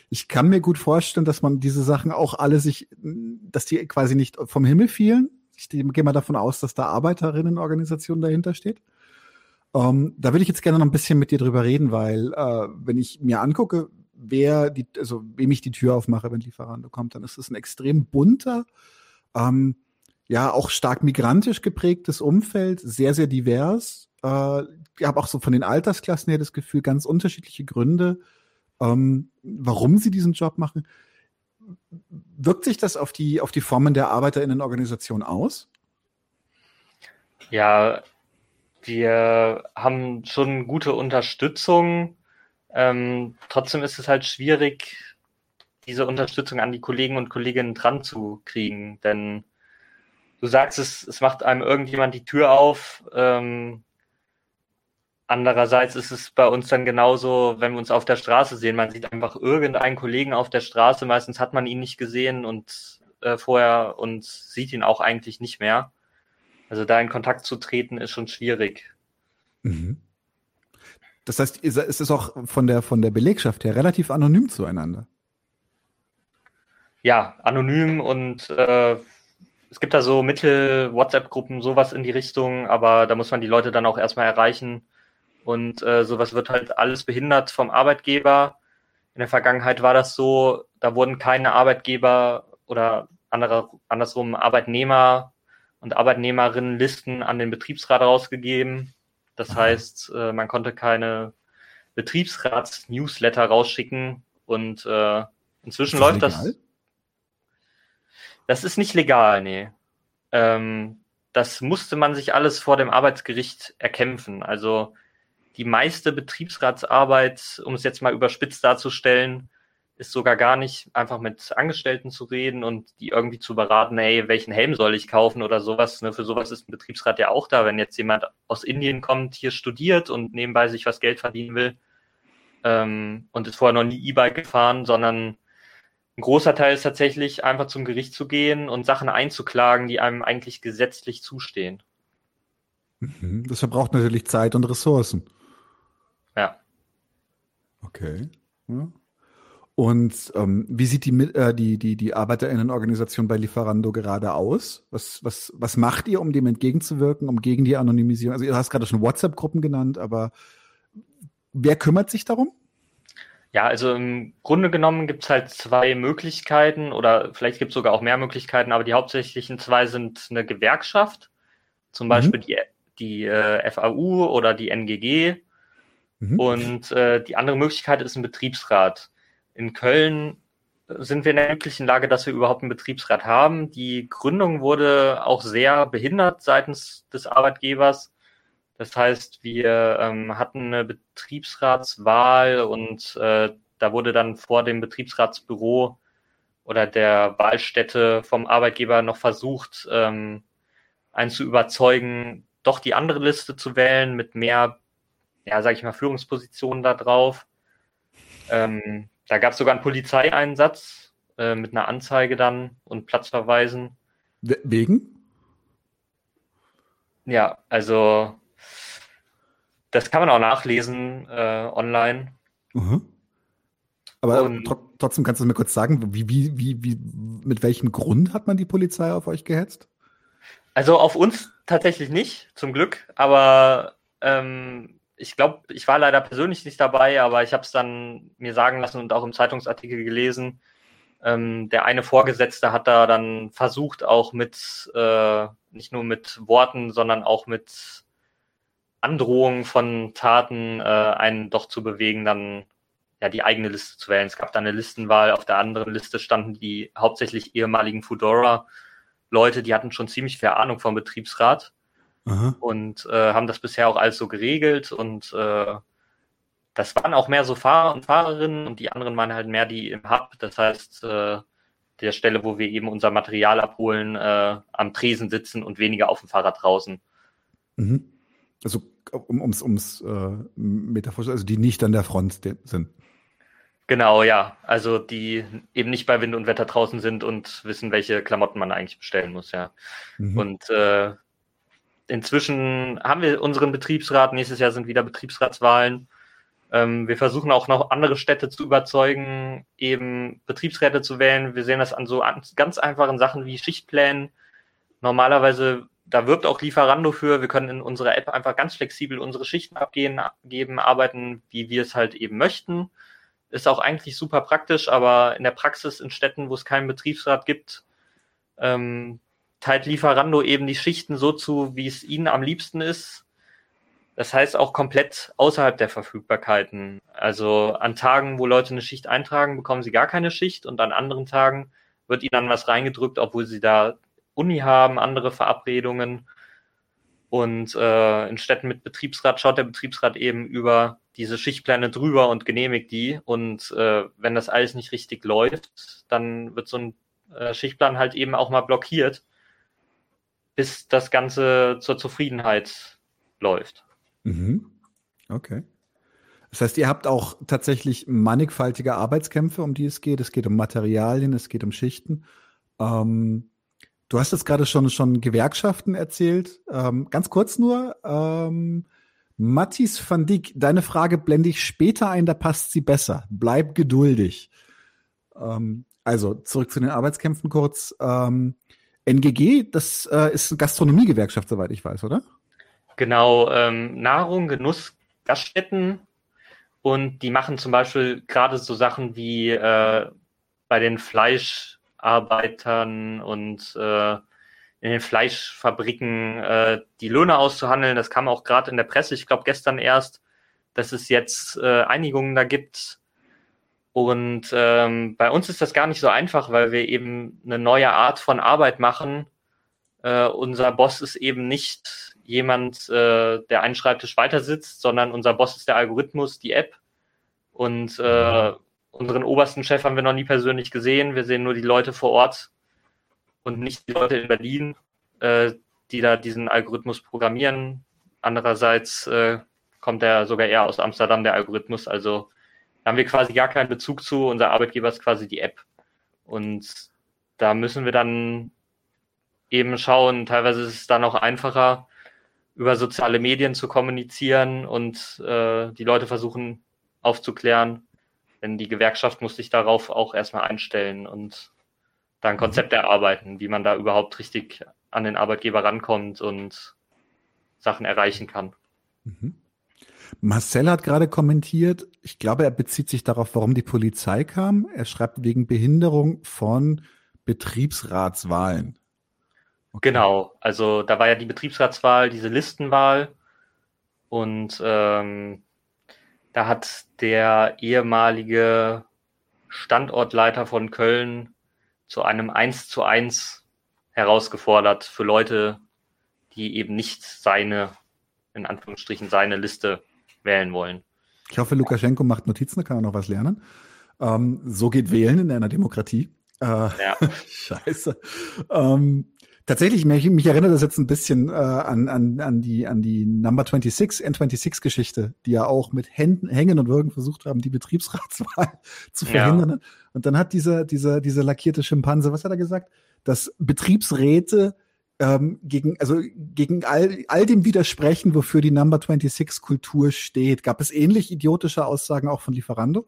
Ich kann mir gut vorstellen, dass man diese Sachen auch alle sich, dass die quasi nicht vom Himmel fielen. Ich gehe mal davon aus, dass da Arbeiterinnenorganisation dahinter steht. Ähm, da würde ich jetzt gerne noch ein bisschen mit dir drüber reden, weil äh, wenn ich mir angucke, wer die, also wem ich die Tür aufmache, wenn Lieferando kommt, dann ist es ein extrem bunter, ähm, ja auch stark migrantisch geprägtes Umfeld, sehr, sehr divers. Äh, ich habe auch so von den Altersklassen her das Gefühl, ganz unterschiedliche Gründe, ähm, warum sie diesen Job machen. Wirkt sich das auf die, auf die Formen der ArbeiterInnenorganisation aus? Ja, wir haben schon gute Unterstützung. Ähm, trotzdem ist es halt schwierig, diese Unterstützung an die Kollegen und Kolleginnen dran zu kriegen, denn du sagst es, es macht einem irgendjemand die Tür auf. Ähm, andererseits ist es bei uns dann genauso, wenn wir uns auf der Straße sehen. Man sieht einfach irgendeinen Kollegen auf der Straße. Meistens hat man ihn nicht gesehen und äh, vorher und sieht ihn auch eigentlich nicht mehr. Also da in Kontakt zu treten ist schon schwierig. Mhm. Das heißt, ist es auch von der, von der Belegschaft her relativ anonym zueinander? Ja, anonym und äh, es gibt da so Mittel-WhatsApp-Gruppen, sowas in die Richtung, aber da muss man die Leute dann auch erstmal erreichen. Und äh, sowas wird halt alles behindert vom Arbeitgeber. In der Vergangenheit war das so, da wurden keine Arbeitgeber oder andere, andersrum Arbeitnehmer und Arbeitnehmerinnen Listen an den Betriebsrat rausgegeben. Das heißt, äh, man konnte keine Betriebsrats-Newsletter rausschicken und äh, inzwischen läuft legal? das. Das ist nicht legal, nee. Ähm, das musste man sich alles vor dem Arbeitsgericht erkämpfen. Also die meiste Betriebsratsarbeit, um es jetzt mal überspitzt darzustellen, ist sogar gar nicht einfach mit Angestellten zu reden und die irgendwie zu beraten, hey, welchen Helm soll ich kaufen oder sowas. Ne? Für sowas ist ein Betriebsrat ja auch da, wenn jetzt jemand aus Indien kommt, hier studiert und nebenbei sich was Geld verdienen will ähm, und ist vorher noch nie E-Bike gefahren, sondern ein großer Teil ist tatsächlich einfach zum Gericht zu gehen und Sachen einzuklagen, die einem eigentlich gesetzlich zustehen. Mhm. Das verbraucht natürlich Zeit und Ressourcen. Ja. Okay. Ja. Und ähm, wie sieht die, äh, die, die, die ArbeiterInnenorganisation bei Lieferando gerade aus? Was, was, was macht ihr, um dem entgegenzuwirken, um gegen die Anonymisierung? Also, ihr hast gerade schon WhatsApp-Gruppen genannt, aber wer kümmert sich darum? Ja, also im Grunde genommen gibt es halt zwei Möglichkeiten oder vielleicht gibt es sogar auch mehr Möglichkeiten, aber die hauptsächlichen zwei sind eine Gewerkschaft, zum Beispiel mhm. die, die äh, FAU oder die NGG. Mhm. Und äh, die andere Möglichkeit ist ein Betriebsrat. In Köln sind wir in der glücklichen Lage, dass wir überhaupt einen Betriebsrat haben. Die Gründung wurde auch sehr behindert seitens des Arbeitgebers. Das heißt, wir ähm, hatten eine Betriebsratswahl und äh, da wurde dann vor dem Betriebsratsbüro oder der Wahlstätte vom Arbeitgeber noch versucht, ähm, einen zu überzeugen, doch die andere Liste zu wählen mit mehr, ja, sage ich mal, Führungspositionen da drauf. Ähm, da gab es sogar einen Polizeieinsatz äh, mit einer Anzeige dann und Platzverweisen. Wegen? Ja, also das kann man auch nachlesen äh, online. Mhm. Aber und, tr trotzdem kannst du mir kurz sagen, wie, wie, wie, wie, mit welchem Grund hat man die Polizei auf euch gehetzt? Also auf uns tatsächlich nicht, zum Glück. Aber ähm, ich glaube, ich war leider persönlich nicht dabei, aber ich habe es dann mir sagen lassen und auch im Zeitungsartikel gelesen. Ähm, der eine Vorgesetzte hat da dann versucht, auch mit, äh, nicht nur mit Worten, sondern auch mit Androhung von Taten äh, einen doch zu bewegen, dann ja die eigene Liste zu wählen. Es gab da eine Listenwahl, auf der anderen Liste standen die hauptsächlich ehemaligen Fudora-Leute, die hatten schon ziemlich viel Ahnung vom Betriebsrat Aha. und äh, haben das bisher auch alles so geregelt und äh, das waren auch mehr so Fahrer und Fahrerinnen und die anderen waren halt mehr die im Hub, das heißt äh, der Stelle, wo wir eben unser Material abholen, äh, am Tresen sitzen und weniger auf dem Fahrrad draußen. Mhm. Also um, ums, ums äh, metaphorisch, also die nicht an der Front sind. Genau, ja. Also die eben nicht bei Wind und Wetter draußen sind und wissen, welche Klamotten man eigentlich bestellen muss, ja. Mhm. Und äh, inzwischen haben wir unseren Betriebsrat. Nächstes Jahr sind wieder Betriebsratswahlen. Ähm, wir versuchen auch noch andere Städte zu überzeugen, eben Betriebsräte zu wählen. Wir sehen das an so ganz einfachen Sachen wie Schichtplänen. Normalerweise da wirbt auch Lieferando für. Wir können in unserer App einfach ganz flexibel unsere Schichten abgeben, abgeben, arbeiten, wie wir es halt eben möchten. Ist auch eigentlich super praktisch, aber in der Praxis in Städten, wo es keinen Betriebsrat gibt, ähm, teilt Lieferando eben die Schichten so zu, wie es ihnen am liebsten ist. Das heißt auch komplett außerhalb der Verfügbarkeiten. Also an Tagen, wo Leute eine Schicht eintragen, bekommen sie gar keine Schicht und an anderen Tagen wird ihnen dann was reingedrückt, obwohl sie da Uni haben, andere Verabredungen. Und äh, in Städten mit Betriebsrat schaut der Betriebsrat eben über diese Schichtpläne drüber und genehmigt die. Und äh, wenn das alles nicht richtig läuft, dann wird so ein äh, Schichtplan halt eben auch mal blockiert, bis das Ganze zur Zufriedenheit läuft. Mhm. Okay. Das heißt, ihr habt auch tatsächlich mannigfaltige Arbeitskämpfe, um die es geht. Es geht um Materialien, es geht um Schichten. Ähm, Du hast jetzt gerade schon, schon Gewerkschaften erzählt. Ähm, ganz kurz nur. Ähm, Matthias van Dijk, deine Frage blende ich später ein, da passt sie besser. Bleib geduldig. Ähm, also zurück zu den Arbeitskämpfen kurz. Ähm, NGG, das äh, ist eine Gastronomiegewerkschaft, soweit ich weiß, oder? Genau, ähm, Nahrung, Genuss, Gaststätten und die machen zum Beispiel gerade so Sachen wie äh, bei den Fleisch- Arbeitern und äh, in den Fleischfabriken äh, die Löhne auszuhandeln. Das kam auch gerade in der Presse, ich glaube gestern erst, dass es jetzt äh, Einigungen da gibt. Und ähm, bei uns ist das gar nicht so einfach, weil wir eben eine neue Art von Arbeit machen. Äh, unser Boss ist eben nicht jemand, äh, der einen Schreibtisch weiter sitzt, sondern unser Boss ist der Algorithmus, die App. Und äh, Unseren obersten Chef haben wir noch nie persönlich gesehen. Wir sehen nur die Leute vor Ort und nicht die Leute in Berlin, äh, die da diesen Algorithmus programmieren. Andererseits äh, kommt er sogar eher aus Amsterdam, der Algorithmus. Also da haben wir quasi gar keinen Bezug zu. Unser Arbeitgeber ist quasi die App. Und da müssen wir dann eben schauen. Teilweise ist es dann auch einfacher, über soziale Medien zu kommunizieren und äh, die Leute versuchen aufzuklären, denn die Gewerkschaft muss sich darauf auch erstmal einstellen und da ein. Konzept erarbeiten, wie man da überhaupt richtig an den Arbeitgeber rankommt und Sachen erreichen kann. Mhm. Marcel hat gerade kommentiert, ich glaube, er bezieht sich darauf, warum die Polizei kam. Er schreibt wegen Behinderung von Betriebsratswahlen. Okay. Genau, also da war ja die Betriebsratswahl, diese Listenwahl und ähm, da hat der ehemalige Standortleiter von Köln zu einem 1 zu 1 herausgefordert für Leute, die eben nicht seine, in Anführungsstrichen, seine Liste wählen wollen. Ich hoffe, Lukaschenko macht Notizen, da kann er noch was lernen. Ähm, so geht Wählen in einer Demokratie. Äh, ja. Scheiße. Ähm, tatsächlich, mich, mich erinnert das jetzt ein bisschen äh, an, an, an, die, an die Number 26, N26-Geschichte, die ja auch mit Händen, Hängen und Würgen versucht haben, die Betriebsratswahl zu verhindern. Ja. Und dann hat dieser, dieser, dieser lackierte Schimpanse, was hat er gesagt? Dass Betriebsräte ähm, gegen, also gegen all, all dem widersprechen, wofür die Number 26 Kultur steht. Gab es ähnlich idiotische Aussagen auch von Lieferando?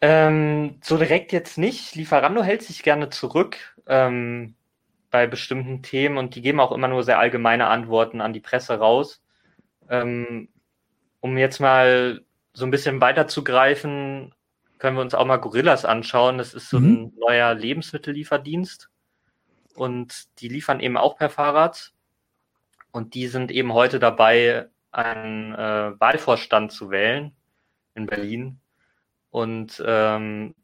Ähm, so direkt jetzt nicht. Lieferando hält sich gerne zurück ähm, bei bestimmten Themen und die geben auch immer nur sehr allgemeine Antworten an die Presse raus. Ähm, um jetzt mal so ein bisschen weiterzugreifen, können wir uns auch mal Gorillas anschauen. Das ist so mhm. ein neuer Lebensmittellieferdienst und die liefern eben auch per Fahrrad. Und die sind eben heute dabei, einen äh, Wahlvorstand zu wählen in Berlin. Und ähm,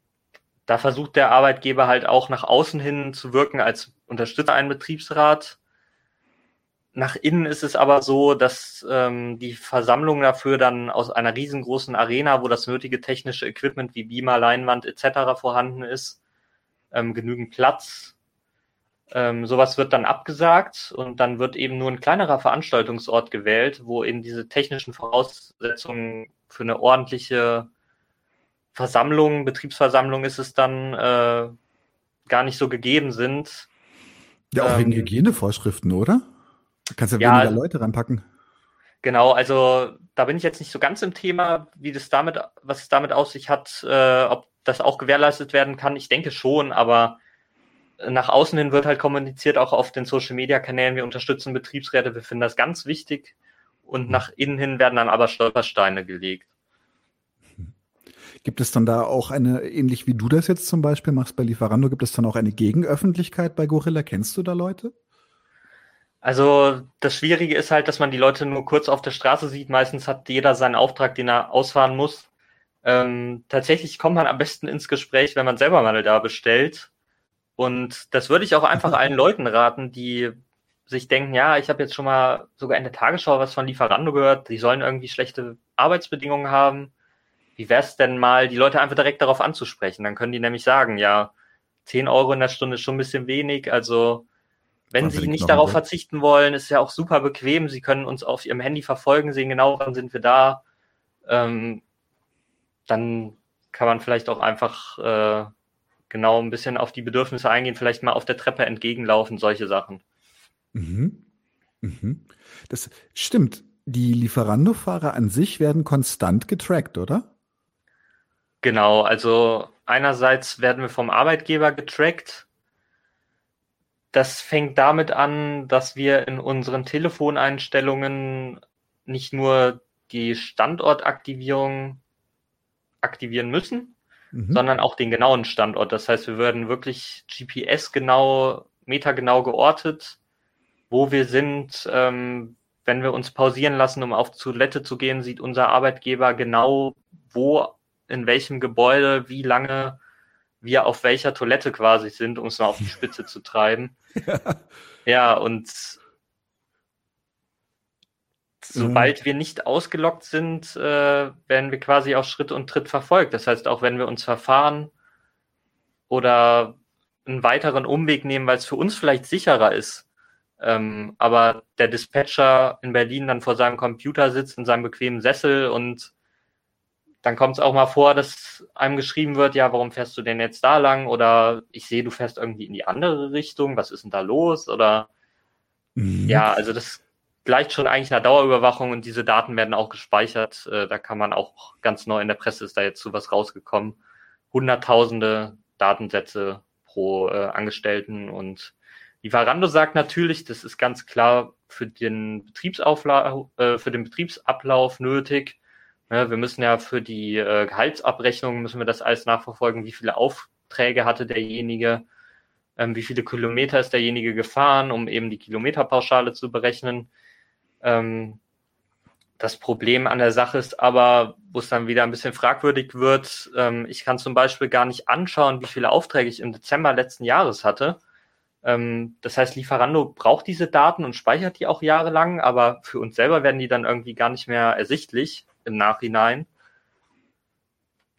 da versucht der Arbeitgeber halt auch nach außen hin zu wirken als Unterstützer einen Betriebsrat. Nach innen ist es aber so, dass ähm, die Versammlung dafür dann aus einer riesengroßen Arena, wo das nötige technische Equipment wie Beamer, Leinwand etc. vorhanden ist, ähm, genügend Platz ähm, sowas wird dann abgesagt und dann wird eben nur ein kleinerer Veranstaltungsort gewählt, wo eben diese technischen Voraussetzungen für eine ordentliche Versammlung, Betriebsversammlung ist es dann äh, gar nicht so gegeben sind. Ja, auch ähm, wegen Hygienevorschriften, oder? Da kannst du ja weniger Leute reinpacken. Genau, also da bin ich jetzt nicht so ganz im Thema, wie das damit, was es damit aus sich hat, äh, ob das auch gewährleistet werden kann. Ich denke schon, aber nach außen hin wird halt kommuniziert, auch auf den Social Media Kanälen, wir unterstützen Betriebsräte, wir finden das ganz wichtig. Und nach innen hin werden dann aber Stolpersteine gelegt. Gibt es dann da auch eine, ähnlich wie du das jetzt zum Beispiel machst bei Lieferando, gibt es dann auch eine Gegenöffentlichkeit bei Gorilla? Kennst du da Leute? Also das Schwierige ist halt, dass man die Leute nur kurz auf der Straße sieht. Meistens hat jeder seinen Auftrag, den er ausfahren muss. Ähm, tatsächlich kommt man am besten ins Gespräch, wenn man selber mal da bestellt und das würde ich auch einfach allen Leuten raten, die sich denken, ja, ich habe jetzt schon mal sogar in der Tagesschau was von Lieferando gehört, die sollen irgendwie schlechte Arbeitsbedingungen haben. Wie wäre es denn mal, die Leute einfach direkt darauf anzusprechen? Dann können die nämlich sagen, ja, 10 Euro in der Stunde ist schon ein bisschen wenig. Also wenn Sie nicht darauf Geld. verzichten wollen, ist ja auch super bequem. Sie können uns auf Ihrem Handy verfolgen, sehen genau, wann sind wir da. Ähm, dann kann man vielleicht auch einfach äh, genau ein bisschen auf die Bedürfnisse eingehen, vielleicht mal auf der Treppe entgegenlaufen, solche Sachen. Mhm. Mhm. Das stimmt. Die Lieferando-Fahrer an sich werden konstant getrackt, oder? Genau, also einerseits werden wir vom Arbeitgeber getrackt. Das fängt damit an, dass wir in unseren Telefoneinstellungen nicht nur die Standortaktivierung aktivieren müssen, mhm. sondern auch den genauen Standort. Das heißt, wir werden wirklich GPS genau, metergenau geortet, wo wir sind. Ähm, wenn wir uns pausieren lassen, um auf Toilette zu gehen, sieht unser Arbeitgeber genau, wo, in welchem Gebäude, wie lange wir auf welcher Toilette quasi sind, um es mal auf die Spitze zu treiben. Ja, ja und sobald wir nicht ausgelockt sind, äh, werden wir quasi auf Schritt und Tritt verfolgt. Das heißt, auch wenn wir uns verfahren oder einen weiteren Umweg nehmen, weil es für uns vielleicht sicherer ist, ähm, aber der Dispatcher in Berlin dann vor seinem Computer sitzt in seinem bequemen Sessel und dann kommt es auch mal vor, dass einem geschrieben wird, ja, warum fährst du denn jetzt da lang? Oder ich sehe, du fährst irgendwie in die andere Richtung, was ist denn da los? Oder mhm. ja, also das gleicht schon eigentlich einer Dauerüberwachung und diese Daten werden auch gespeichert. Äh, da kann man auch ganz neu in der Presse ist da jetzt so was rausgekommen. Hunderttausende Datensätze pro äh, Angestellten und Lieferando sagt natürlich, das ist ganz klar für den, Betriebsaufla äh, für den Betriebsablauf nötig. Ja, wir müssen ja für die äh, Gehaltsabrechnung, müssen wir das alles nachverfolgen, wie viele Aufträge hatte derjenige, ähm, wie viele Kilometer ist derjenige gefahren, um eben die Kilometerpauschale zu berechnen. Ähm, das Problem an der Sache ist aber, wo es dann wieder ein bisschen fragwürdig wird, ähm, ich kann zum Beispiel gar nicht anschauen, wie viele Aufträge ich im Dezember letzten Jahres hatte. Ähm, das heißt, Lieferando braucht diese Daten und speichert die auch jahrelang, aber für uns selber werden die dann irgendwie gar nicht mehr ersichtlich im Nachhinein.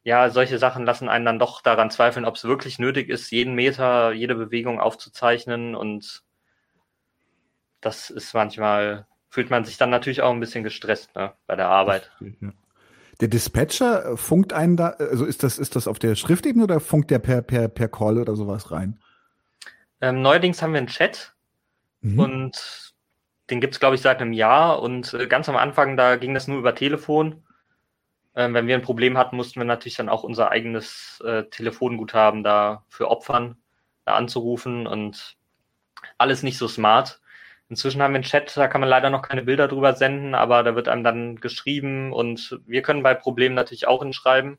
Ja, solche Sachen lassen einen dann doch daran zweifeln, ob es wirklich nötig ist, jeden Meter, jede Bewegung aufzuzeichnen und das ist manchmal fühlt man sich dann natürlich auch ein bisschen gestresst ne, bei der Arbeit. Der Dispatcher funkt einen da, also ist das, ist das auf der Schriftebene oder funkt der per, per, per Call oder sowas rein? Ähm, neuerdings haben wir einen Chat mhm. und den gibt es, glaube ich, seit einem Jahr und äh, ganz am Anfang, da ging das nur über Telefon. Ähm, wenn wir ein Problem hatten, mussten wir natürlich dann auch unser eigenes äh, Telefonguthaben dafür opfern, da anzurufen und alles nicht so smart. Inzwischen haben wir einen Chat, da kann man leider noch keine Bilder drüber senden, aber da wird einem dann geschrieben und wir können bei Problemen natürlich auch hinschreiben.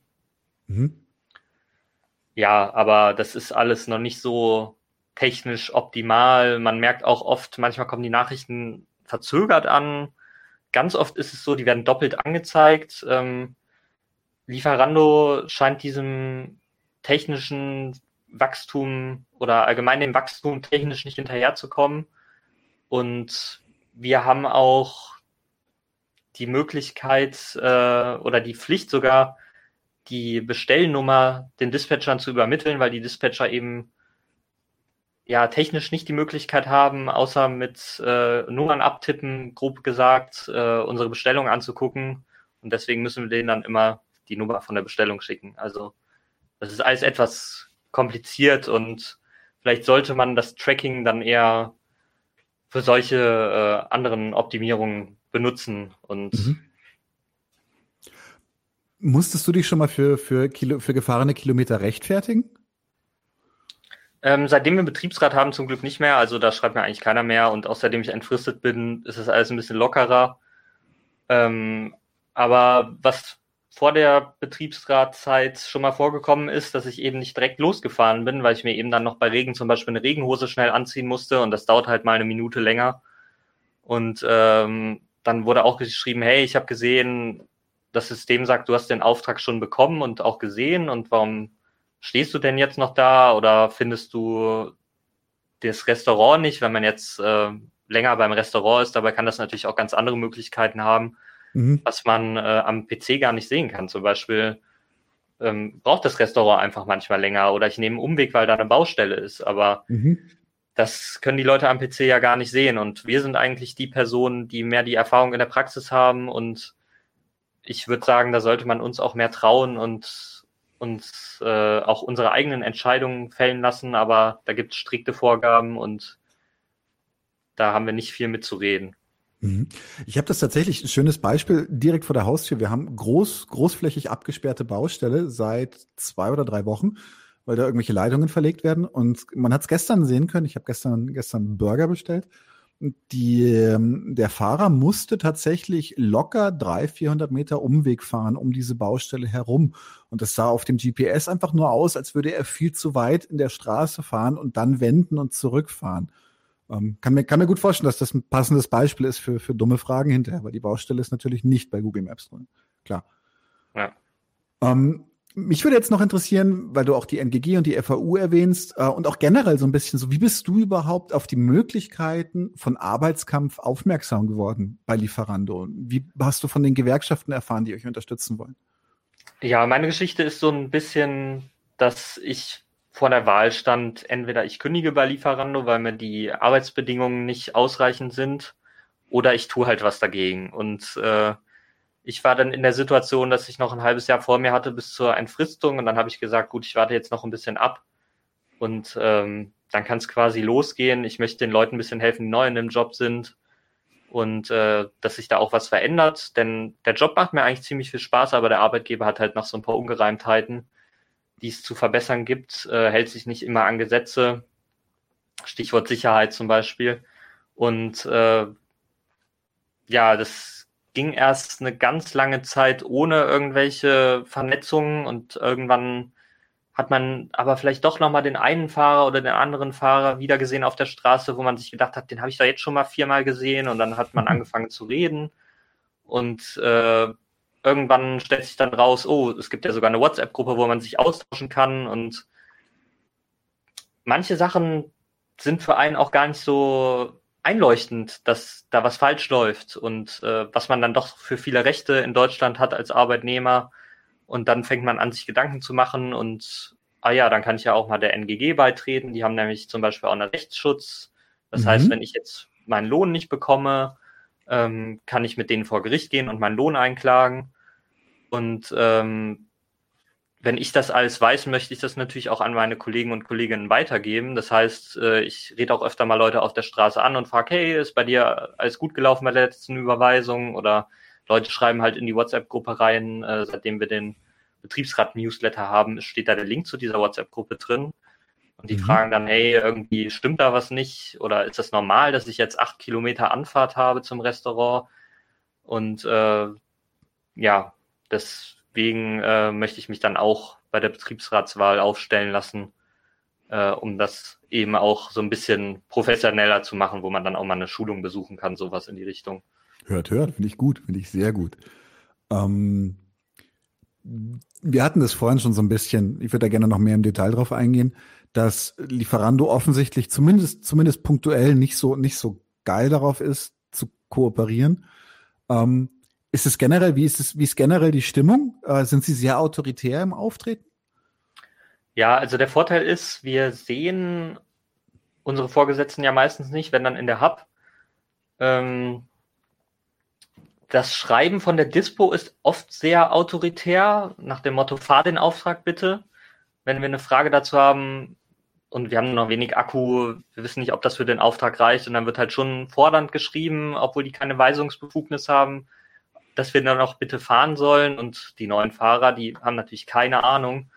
Mhm. Ja, aber das ist alles noch nicht so technisch optimal. Man merkt auch oft, manchmal kommen die Nachrichten verzögert an. Ganz oft ist es so, die werden doppelt angezeigt. Ähm, Lieferando scheint diesem technischen Wachstum oder allgemein dem Wachstum technisch nicht hinterherzukommen. Und wir haben auch die Möglichkeit äh, oder die Pflicht sogar, die Bestellnummer den Dispatchern zu übermitteln, weil die Dispatcher eben ja technisch nicht die Möglichkeit haben, außer mit äh, Nummern abtippen, grob gesagt, äh, unsere Bestellung anzugucken. Und deswegen müssen wir denen dann immer die Nummer von der Bestellung schicken. Also das ist alles etwas kompliziert und vielleicht sollte man das Tracking dann eher für solche äh, anderen Optimierungen benutzen und mhm. Musstest du dich schon mal für, für, Kilo, für gefahrene Kilometer rechtfertigen? Ähm, seitdem wir Betriebsrat haben, zum Glück nicht mehr. Also da schreibt mir eigentlich keiner mehr. Und auch seitdem ich entfristet bin, ist es alles ein bisschen lockerer. Ähm, aber was vor der Betriebsratzeit schon mal vorgekommen ist, dass ich eben nicht direkt losgefahren bin, weil ich mir eben dann noch bei Regen zum Beispiel eine Regenhose schnell anziehen musste und das dauert halt mal eine Minute länger. Und ähm, dann wurde auch geschrieben, hey, ich habe gesehen, das System sagt, du hast den Auftrag schon bekommen und auch gesehen und warum stehst du denn jetzt noch da oder findest du das Restaurant nicht, wenn man jetzt äh, länger beim Restaurant ist, dabei kann das natürlich auch ganz andere Möglichkeiten haben mhm. was man äh, am PC gar nicht sehen kann. Zum Beispiel ähm, braucht das Restaurant einfach manchmal länger oder ich nehme einen Umweg, weil da eine Baustelle ist. Aber mhm. das können die Leute am PC ja gar nicht sehen. Und wir sind eigentlich die Personen, die mehr die Erfahrung in der Praxis haben. Und ich würde sagen, da sollte man uns auch mehr trauen und uns äh, auch unsere eigenen Entscheidungen fällen lassen. Aber da gibt es strikte Vorgaben und da haben wir nicht viel mitzureden. Mhm. Ich habe das tatsächlich ein schönes Beispiel direkt vor der Haustür. Wir haben groß, großflächig abgesperrte Baustelle seit zwei oder drei Wochen, weil da irgendwelche Leitungen verlegt werden. Und man hat es gestern sehen können. Ich habe gestern gestern Burger bestellt. Die, ähm, der Fahrer musste tatsächlich locker 300, 400 Meter Umweg fahren um diese Baustelle herum. Und das sah auf dem GPS einfach nur aus, als würde er viel zu weit in der Straße fahren und dann wenden und zurückfahren. Ähm, kann, mir, kann mir gut vorstellen, dass das ein passendes Beispiel ist für, für dumme Fragen hinterher, weil die Baustelle ist natürlich nicht bei Google Maps drin. Klar. Ja. Ähm, mich würde jetzt noch interessieren, weil du auch die NGG und die FAU erwähnst äh, und auch generell so ein bisschen so, wie bist du überhaupt auf die Möglichkeiten von Arbeitskampf aufmerksam geworden bei Lieferando? Wie hast du von den Gewerkschaften erfahren, die euch unterstützen wollen? Ja, meine Geschichte ist so ein bisschen, dass ich vor der Wahl stand, entweder ich kündige bei Lieferando, weil mir die Arbeitsbedingungen nicht ausreichend sind, oder ich tue halt was dagegen. Und äh, ich war dann in der Situation, dass ich noch ein halbes Jahr vor mir hatte bis zur Entfristung und dann habe ich gesagt, gut, ich warte jetzt noch ein bisschen ab und ähm, dann kann es quasi losgehen. Ich möchte den Leuten ein bisschen helfen, die neu in dem Job sind und äh, dass sich da auch was verändert, denn der Job macht mir eigentlich ziemlich viel Spaß, aber der Arbeitgeber hat halt noch so ein paar Ungereimtheiten die es zu verbessern gibt, äh, hält sich nicht immer an Gesetze. Stichwort Sicherheit zum Beispiel. Und äh, ja, das ging erst eine ganz lange Zeit ohne irgendwelche Vernetzungen und irgendwann hat man aber vielleicht doch nochmal den einen Fahrer oder den anderen Fahrer wiedergesehen auf der Straße, wo man sich gedacht hat, den habe ich da jetzt schon mal viermal gesehen und dann hat man mhm. angefangen zu reden und äh, irgendwann stellt sich dann raus, oh, es gibt ja sogar eine WhatsApp-Gruppe, wo man sich austauschen kann und manche Sachen sind für einen auch gar nicht so einleuchtend, dass da was falsch läuft und äh, was man dann doch für viele Rechte in Deutschland hat als Arbeitnehmer. Und dann fängt man an, sich Gedanken zu machen und, ah ja, dann kann ich ja auch mal der NGG beitreten. Die haben nämlich zum Beispiel auch einen Rechtsschutz. Das mhm. heißt, wenn ich jetzt meinen Lohn nicht bekomme, ähm, kann ich mit denen vor Gericht gehen und meinen Lohn einklagen. Und ähm, wenn ich das alles weiß, möchte ich das natürlich auch an meine Kollegen und Kolleginnen weitergeben. Das heißt, äh, ich rede auch öfter mal Leute auf der Straße an und frage, hey, ist bei dir alles gut gelaufen bei der letzten Überweisung? Oder Leute schreiben halt in die WhatsApp-Gruppe rein, äh, seitdem wir den Betriebsrat-Newsletter haben, steht da der Link zu dieser WhatsApp-Gruppe drin. Und die mhm. fragen dann, hey, irgendwie stimmt da was nicht? Oder ist das normal, dass ich jetzt acht Kilometer Anfahrt habe zum Restaurant? Und äh, ja, das Deswegen äh, möchte ich mich dann auch bei der Betriebsratswahl aufstellen lassen, äh, um das eben auch so ein bisschen professioneller zu machen, wo man dann auch mal eine Schulung besuchen kann, sowas in die Richtung. Hört, hört, finde ich gut, finde ich sehr gut. Ähm, wir hatten das vorhin schon so ein bisschen, ich würde da gerne noch mehr im Detail drauf eingehen, dass Lieferando offensichtlich zumindest, zumindest punktuell nicht so, nicht so geil darauf ist, zu kooperieren. Ähm, ist es generell, wie ist es, wie ist generell die Stimmung? Äh, sind Sie sehr autoritär im Auftreten? Ja, also der Vorteil ist, wir sehen unsere Vorgesetzten ja meistens nicht, wenn dann in der Hub. Ähm, das Schreiben von der Dispo ist oft sehr autoritär, nach dem Motto, fahr den Auftrag bitte. Wenn wir eine Frage dazu haben und wir haben noch wenig Akku, wir wissen nicht, ob das für den Auftrag reicht und dann wird halt schon fordernd geschrieben, obwohl die keine Weisungsbefugnis haben dass wir dann auch bitte fahren sollen. Und die neuen Fahrer, die haben natürlich keine Ahnung,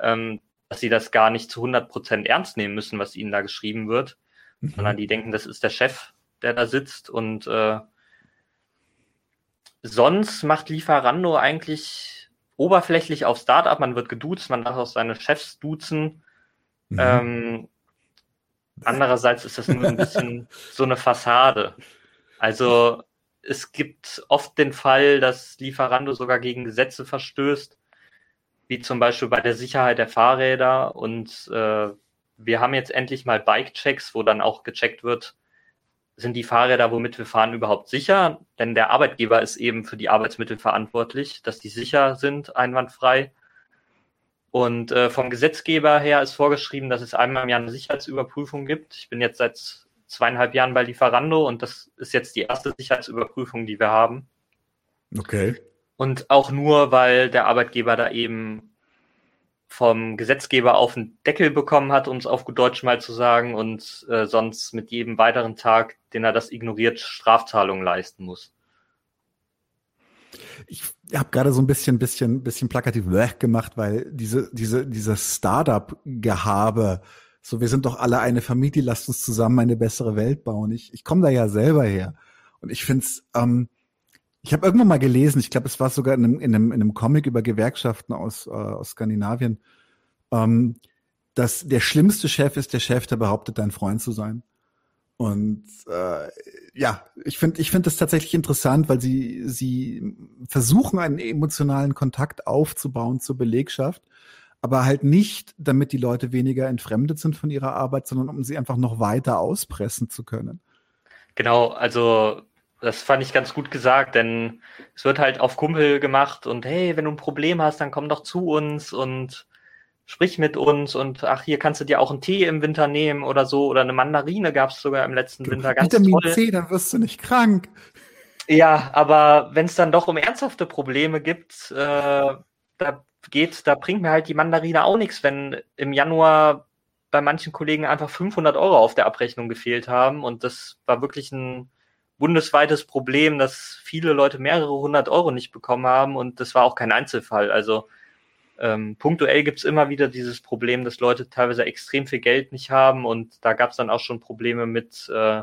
ähm, dass sie das gar nicht zu 100 Prozent ernst nehmen müssen, was ihnen da geschrieben wird, mhm. sondern die denken, das ist der Chef, der da sitzt. Und äh, sonst macht Lieferando eigentlich oberflächlich auf Startup. Man wird geduzt, man darf auch seine Chefs duzen. Mhm. Ähm, andererseits ist das nur ein bisschen so eine Fassade. Also es gibt oft den Fall, dass Lieferando sogar gegen Gesetze verstößt, wie zum Beispiel bei der Sicherheit der Fahrräder. Und äh, wir haben jetzt endlich mal Bike-Checks, wo dann auch gecheckt wird, sind die Fahrräder, womit wir fahren, überhaupt sicher? Denn der Arbeitgeber ist eben für die Arbeitsmittel verantwortlich, dass die sicher sind, einwandfrei. Und äh, vom Gesetzgeber her ist vorgeschrieben, dass es einmal im Jahr eine Sicherheitsüberprüfung gibt. Ich bin jetzt seit zweieinhalb Jahren bei Lieferando und das ist jetzt die erste Sicherheitsüberprüfung, die wir haben. Okay. Und auch nur, weil der Arbeitgeber da eben vom Gesetzgeber auf den Deckel bekommen hat, um es auf gut Deutsch mal zu sagen, und äh, sonst mit jedem weiteren Tag, den er das ignoriert, Strafzahlungen leisten muss. Ich habe gerade so ein bisschen, bisschen, bisschen plakativ gemacht, weil diese, diese, dieses Startup-Gehabe so, wir sind doch alle eine Familie, lasst uns zusammen eine bessere Welt bauen. Ich, ich komme da ja selber her. Und ich finde es, ähm, ich habe irgendwann mal gelesen, ich glaube, es war sogar in einem, in, einem, in einem Comic über Gewerkschaften aus, äh, aus Skandinavien, ähm, dass der schlimmste Chef ist der Chef, der behauptet, dein Freund zu sein. Und äh, ja, ich finde ich finde das tatsächlich interessant, weil sie sie versuchen einen emotionalen Kontakt aufzubauen zur Belegschaft aber halt nicht, damit die Leute weniger entfremdet sind von ihrer Arbeit, sondern um sie einfach noch weiter auspressen zu können. Genau, also das fand ich ganz gut gesagt, denn es wird halt auf Kumpel gemacht und hey, wenn du ein Problem hast, dann komm doch zu uns und sprich mit uns und ach, hier kannst du dir auch einen Tee im Winter nehmen oder so oder eine Mandarine gab es sogar im letzten Winter. Ganz Vitamin toll. C, dann wirst du nicht krank. Ja, aber wenn es dann doch um ernsthafte Probleme gibt, äh, da geht, da bringt mir halt die Mandarine auch nichts, wenn im Januar bei manchen Kollegen einfach 500 Euro auf der Abrechnung gefehlt haben. Und das war wirklich ein bundesweites Problem, dass viele Leute mehrere hundert Euro nicht bekommen haben. Und das war auch kein Einzelfall. Also Ähm, punktuell gibt es immer wieder dieses Problem, dass Leute teilweise extrem viel Geld nicht haben und da gab es dann auch schon Probleme mit äh,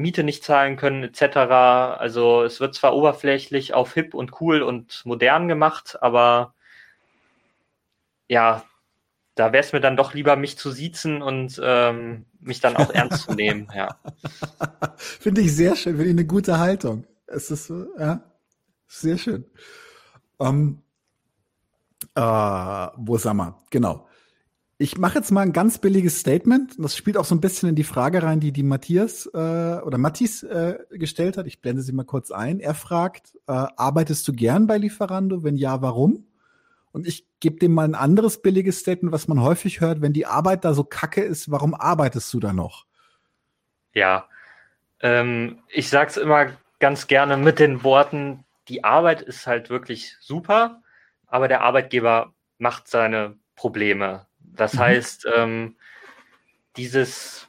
Miete nicht zahlen können etc. Also es wird zwar oberflächlich auf hip und cool und modern gemacht, aber ja, da wäre es mir dann doch lieber, mich zu siezen und ähm, mich dann auch ernst zu nehmen. Ja. Finde ich sehr schön, finde ich eine gute Haltung. Es ist ja, sehr schön. Ähm, äh, wo sind wir? Genau. Ich mache jetzt mal ein ganz billiges Statement. Das spielt auch so ein bisschen in die Frage rein, die die Matthias äh, oder Matthias äh, gestellt hat. Ich blende sie mal kurz ein. Er fragt, äh, arbeitest du gern bei Lieferando? Wenn ja, warum? Und ich gebe dem mal ein anderes billiges Statement, was man häufig hört. Wenn die Arbeit da so kacke ist, warum arbeitest du da noch? Ja, ähm, ich sag's immer ganz gerne mit den Worten, die Arbeit ist halt wirklich super, aber der Arbeitgeber macht seine Probleme. Das mhm. heißt, ähm, dieses,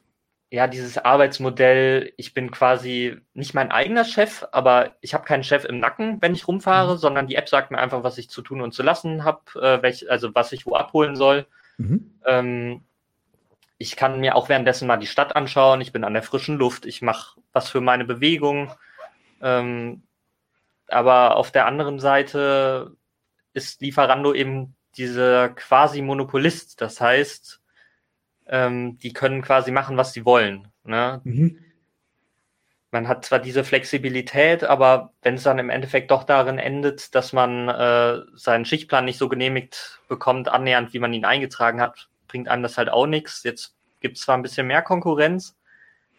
ja, dieses Arbeitsmodell, ich bin quasi nicht mein eigener Chef, aber ich habe keinen Chef im Nacken, wenn ich rumfahre, mhm. sondern die App sagt mir einfach, was ich zu tun und zu lassen habe, äh, also was ich wo abholen soll. Mhm. Ähm, ich kann mir auch währenddessen mal die Stadt anschauen, ich bin an der frischen Luft, ich mache was für meine Bewegung. Ähm, aber auf der anderen Seite ist Lieferando eben dieser quasi Monopolist. Das heißt, ähm, die können quasi machen, was sie wollen. Ne? Mhm. Man hat zwar diese Flexibilität, aber wenn es dann im Endeffekt doch darin endet, dass man äh, seinen Schichtplan nicht so genehmigt bekommt, annähernd, wie man ihn eingetragen hat, bringt einem das halt auch nichts. Jetzt gibt es zwar ein bisschen mehr Konkurrenz,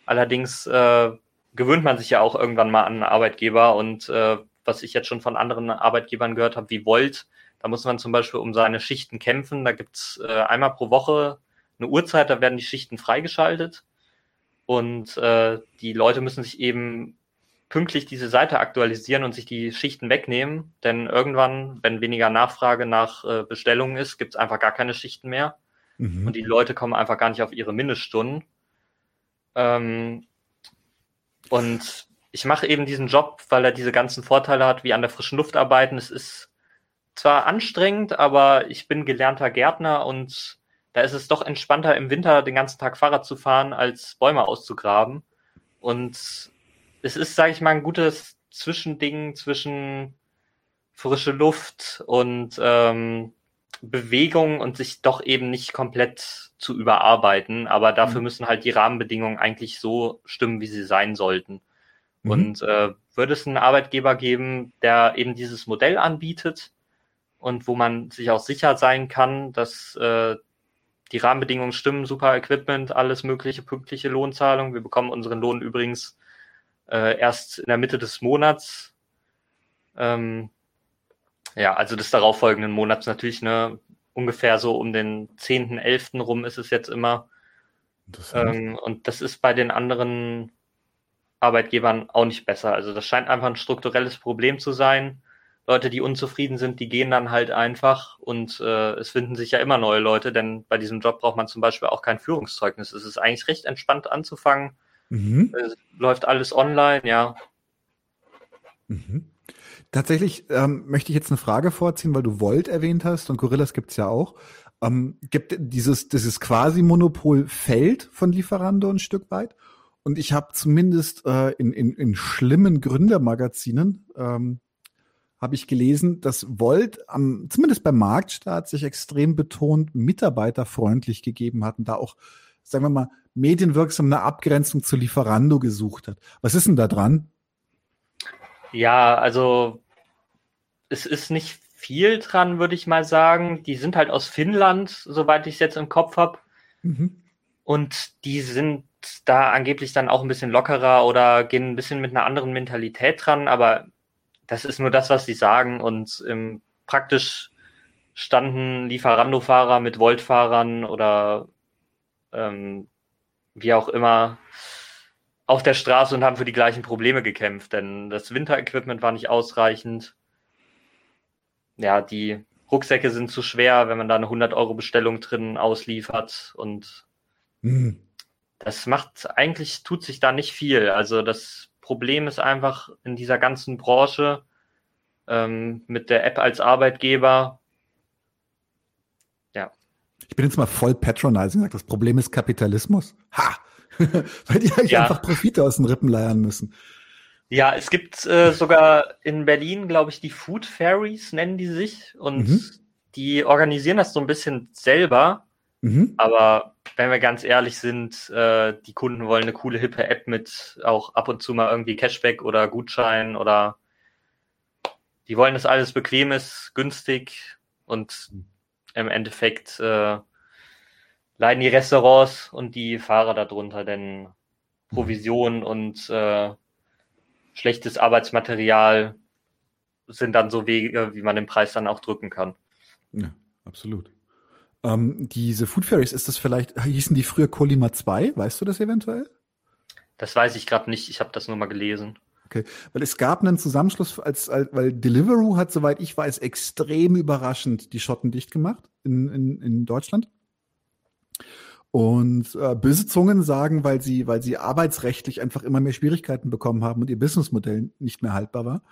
allerdings äh, gewöhnt man sich ja auch irgendwann mal an einen Arbeitgeber und äh, was ich jetzt schon von anderen Arbeitgebern gehört habe, wie Volt, da muss man zum Beispiel um seine Schichten kämpfen. Da gibt's äh, einmal pro Woche eine Uhrzeit, da werden die Schichten freigeschaltet. Und äh, die Leute müssen sich eben pünktlich diese Seite aktualisieren und sich die Schichten wegnehmen. Denn irgendwann, wenn weniger Nachfrage nach äh, Bestellungen ist, gibt's einfach gar keine Schichten mehr. Mhm. Und die Leute kommen einfach gar nicht auf ihre Mindeststunden. Ähm, und ich mache eben diesen Job, weil er diese ganzen Vorteile hat, wie an der frischen Luft arbeiten. Es ist zwar anstrengend, aber ich bin gelernter Gärtner und da ist es doch entspannter im Winter den ganzen Tag Fahrrad zu fahren, als Bäume auszugraben. Und es ist, sage ich mal, ein gutes Zwischending zwischen frische Luft und ähm, Bewegung und sich doch eben nicht komplett zu überarbeiten. Aber dafür mhm. müssen halt die Rahmenbedingungen eigentlich so stimmen, wie sie sein sollten. Mhm. Und äh, würde es einen Arbeitgeber geben, der eben dieses Modell anbietet, und wo man sich auch sicher sein kann, dass äh, die Rahmenbedingungen stimmen, super Equipment, alles mögliche, pünktliche Lohnzahlung. Wir bekommen unseren Lohn übrigens äh, erst in der Mitte des Monats. Ähm, ja, also des darauffolgenden Monats natürlich, ne, ungefähr so um den 10., 11. rum ist es jetzt immer. Ähm, und das ist bei den anderen Arbeitgebern auch nicht besser. Also das scheint einfach ein strukturelles Problem zu sein. Leute, die unzufrieden sind, die gehen dann halt einfach und äh, es finden sich ja immer neue Leute, denn bei diesem Job braucht man zum Beispiel auch kein Führungszeugnis. Es ist eigentlich recht entspannt anzufangen. Mhm. Es läuft alles online, ja. Mhm. Tatsächlich ähm, möchte ich jetzt eine Frage vorziehen, weil du Volt erwähnt hast und Gorillas gibt's ja auch. Ähm, gibt dieses, dieses quasi-Monopol fällt von Lieferando ein Stück weit? Und ich habe zumindest äh, in, in, in schlimmen Gründermagazinen ähm, habe ich gelesen, dass Volt am, zumindest beim Marktstart sich extrem betont mitarbeiterfreundlich gegeben hat und da auch, sagen wir mal, medienwirksam eine Abgrenzung zu Lieferando gesucht hat. Was ist denn da dran? Ja, also es ist nicht viel dran, würde ich mal sagen. Die sind halt aus Finnland, soweit ich es jetzt im Kopf habe. Mhm. Und die sind da angeblich dann auch ein bisschen lockerer oder gehen ein bisschen mit einer anderen Mentalität dran, aber das ist nur das, was sie sagen und ähm, praktisch standen Lieferando-Fahrer mit Volt-Fahrern oder ähm, wie auch immer auf der Straße und haben für die gleichen Probleme gekämpft, denn das Winterequipment war nicht ausreichend. Ja, die Rucksäcke sind zu schwer, wenn man da eine 100 Euro Bestellung drin ausliefert und mhm. das macht eigentlich tut sich da nicht viel. Also das Problem ist einfach in dieser ganzen Branche ähm, mit der App als Arbeitgeber, Ich bin jetzt mal voll patronizing, sagt, das Problem ist Kapitalismus. Ha! Weil die eigentlich ja. einfach Profite aus den Rippen leiern müssen. Ja, es gibt äh, sogar in Berlin, glaube ich, die Food Fairies nennen die sich und mhm. die organisieren das so ein bisschen selber. Mhm. Aber wenn wir ganz ehrlich sind, äh, die Kunden wollen eine coole, hippe App mit auch ab und zu mal irgendwie Cashback oder Gutschein oder die wollen, dass alles bequem ist, günstig und im Endeffekt äh, leiden die Restaurants und die Fahrer darunter, denn Provision und äh, schlechtes Arbeitsmaterial sind dann so Wege, wie man den Preis dann auch drücken kann. Ja, absolut. Ähm, diese Food Fairies, ist das vielleicht, hießen die früher Colima 2? Weißt du das eventuell? Das weiß ich gerade nicht, ich habe das nur mal gelesen. Okay, weil es gab einen Zusammenschluss, als, als weil Deliveroo hat, soweit ich weiß, extrem überraschend die Schotten dicht gemacht in, in, in Deutschland. Und äh, böse Zungen sagen, weil sie, weil sie arbeitsrechtlich einfach immer mehr Schwierigkeiten bekommen haben und ihr Businessmodell nicht mehr haltbar war.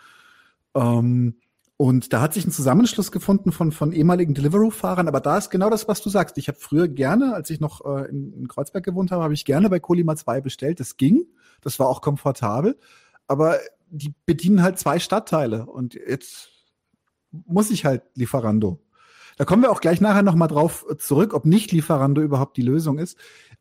Ähm, und da hat sich ein Zusammenschluss gefunden von, von ehemaligen Deliveroo-Fahrern, aber da ist genau das, was du sagst. Ich habe früher gerne, als ich noch äh, in, in Kreuzberg gewohnt habe, habe ich gerne bei Colima 2 bestellt. Das ging, das war auch komfortabel, aber die bedienen halt zwei Stadtteile und jetzt muss ich halt Lieferando. Da kommen wir auch gleich nachher nochmal drauf zurück, ob nicht Lieferando überhaupt die Lösung ist.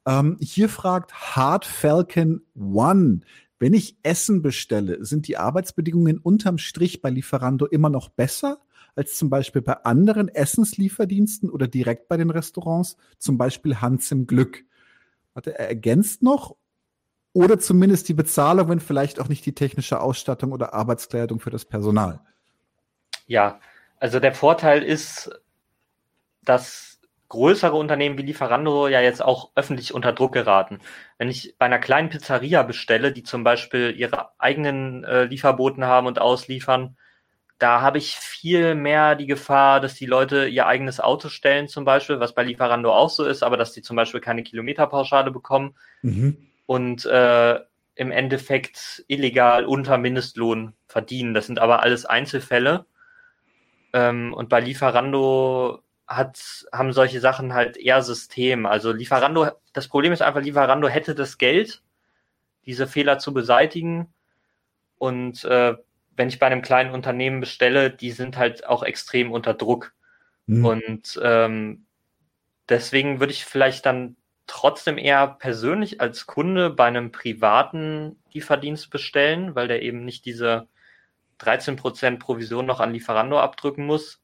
Ähm, hier fragt Hard Falcon One, wenn ich Essen bestelle, sind die Arbeitsbedingungen unterm Strich bei Lieferando immer noch besser als zum Beispiel bei anderen Essenslieferdiensten oder direkt bei den Restaurants, zum Beispiel Hans im Glück. Warte, er ergänzt noch oder zumindest die Bezahlung, wenn vielleicht auch nicht die technische Ausstattung oder Arbeitskleidung für das Personal. Ja, also der Vorteil ist, dass größere Unternehmen wie Lieferando ja jetzt auch öffentlich unter Druck geraten. Wenn ich bei einer kleinen Pizzeria bestelle, die zum Beispiel ihre eigenen äh, Lieferboten haben und ausliefern, da habe ich viel mehr die Gefahr, dass die Leute ihr eigenes Auto stellen, zum Beispiel, was bei Lieferando auch so ist, aber dass die zum Beispiel keine Kilometerpauschale bekommen mhm. und äh, im Endeffekt illegal unter Mindestlohn verdienen. Das sind aber alles Einzelfälle. Ähm, und bei Lieferando hat, haben solche Sachen halt eher System. Also Lieferando, das Problem ist einfach, Lieferando hätte das Geld, diese Fehler zu beseitigen. Und äh, wenn ich bei einem kleinen Unternehmen bestelle, die sind halt auch extrem unter Druck. Mhm. Und ähm, deswegen würde ich vielleicht dann trotzdem eher persönlich als Kunde bei einem privaten Lieferdienst bestellen, weil der eben nicht diese 13% Provision noch an Lieferando abdrücken muss.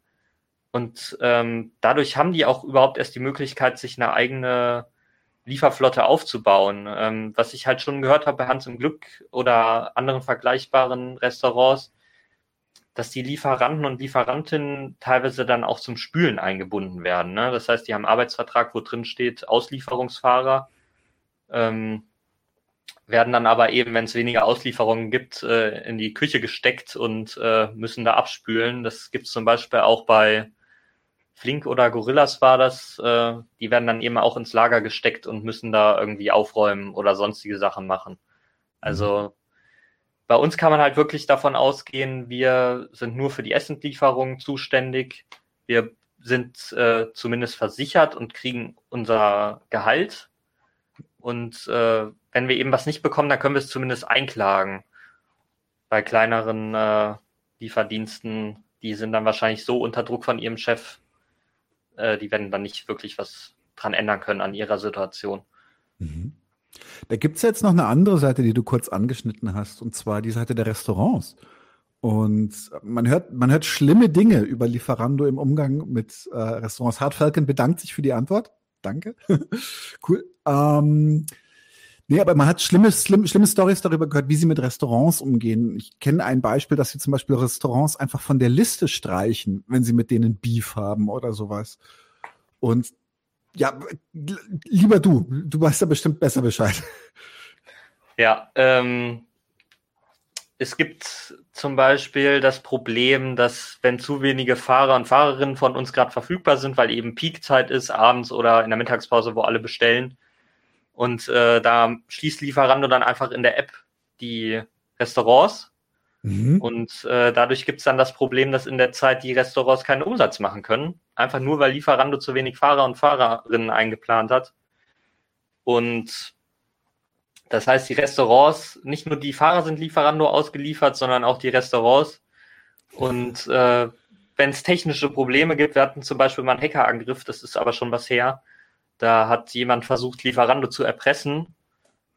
Und ähm, dadurch haben die auch überhaupt erst die Möglichkeit, sich eine eigene Lieferflotte aufzubauen. Ähm, was ich halt schon gehört habe bei Hans im Glück oder anderen vergleichbaren Restaurants, dass die Lieferanten und Lieferantinnen teilweise dann auch zum Spülen eingebunden werden. Ne? Das heißt, die haben einen Arbeitsvertrag, wo drin steht Auslieferungsfahrer, ähm, werden dann aber eben, wenn es weniger Auslieferungen gibt, äh, in die Küche gesteckt und äh, müssen da abspülen. Das gibt es zum Beispiel auch bei Flink oder Gorillas war das, äh, die werden dann eben auch ins Lager gesteckt und müssen da irgendwie aufräumen oder sonstige Sachen machen. Also mhm. bei uns kann man halt wirklich davon ausgehen, wir sind nur für die Essenslieferung zuständig. Wir sind äh, zumindest versichert und kriegen unser Gehalt. Und äh, wenn wir eben was nicht bekommen, dann können wir es zumindest einklagen. Bei kleineren äh, Lieferdiensten, die sind dann wahrscheinlich so unter Druck von ihrem Chef, äh, die werden dann nicht wirklich was dran ändern können an ihrer Situation. Mhm. Da gibt es jetzt noch eine andere Seite, die du kurz angeschnitten hast, und zwar die Seite der Restaurants. Und man hört, man hört schlimme Dinge über Lieferando im Umgang mit äh, Restaurants. Hard Falcon bedankt sich für die Antwort. Danke. cool. Ähm, nee, aber man hat schlimme, schlimme, schlimme Stories darüber gehört, wie sie mit Restaurants umgehen. Ich kenne ein Beispiel, dass sie zum Beispiel Restaurants einfach von der Liste streichen, wenn sie mit denen Beef haben oder sowas. Und ja, lieber du, du weißt ja bestimmt besser Bescheid. Ja, ähm, es gibt zum Beispiel das Problem, dass wenn zu wenige Fahrer und Fahrerinnen von uns gerade verfügbar sind, weil eben Peakzeit ist, abends oder in der Mittagspause, wo alle bestellen, und äh, da schließt Lieferando dann einfach in der App die Restaurants Mhm. Und äh, dadurch gibt es dann das Problem, dass in der Zeit die Restaurants keinen Umsatz machen können. Einfach nur, weil Lieferando zu wenig Fahrer und Fahrerinnen eingeplant hat. Und das heißt, die Restaurants, nicht nur die Fahrer sind Lieferando ausgeliefert, sondern auch die Restaurants. Und äh, wenn es technische Probleme gibt, wir hatten zum Beispiel mal einen Hackerangriff, das ist aber schon was her. Da hat jemand versucht, Lieferando zu erpressen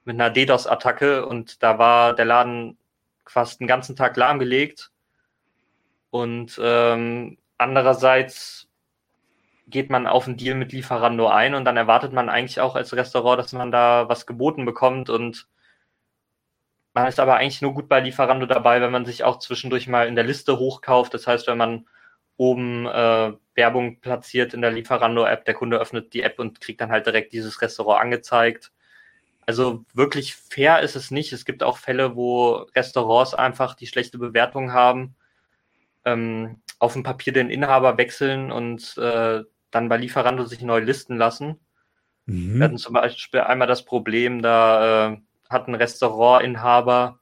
mit einer DDoS-Attacke und da war der Laden fast den ganzen Tag lahmgelegt. Und ähm, andererseits geht man auf einen Deal mit Lieferando ein und dann erwartet man eigentlich auch als Restaurant, dass man da was geboten bekommt und man ist aber eigentlich nur gut bei Lieferando dabei, wenn man sich auch zwischendurch mal in der Liste hochkauft. Das heißt, wenn man oben äh, Werbung platziert in der Lieferando-App, der Kunde öffnet die App und kriegt dann halt direkt dieses Restaurant angezeigt. Also wirklich fair ist es nicht. Es gibt auch Fälle, wo Restaurants einfach die schlechte Bewertung haben, ähm, auf dem Papier den Inhaber wechseln und äh, dann bei Lieferando sich neu listen lassen. Mhm. Wir hatten zum Beispiel einmal das Problem, da äh, hat ein Restaurantinhaber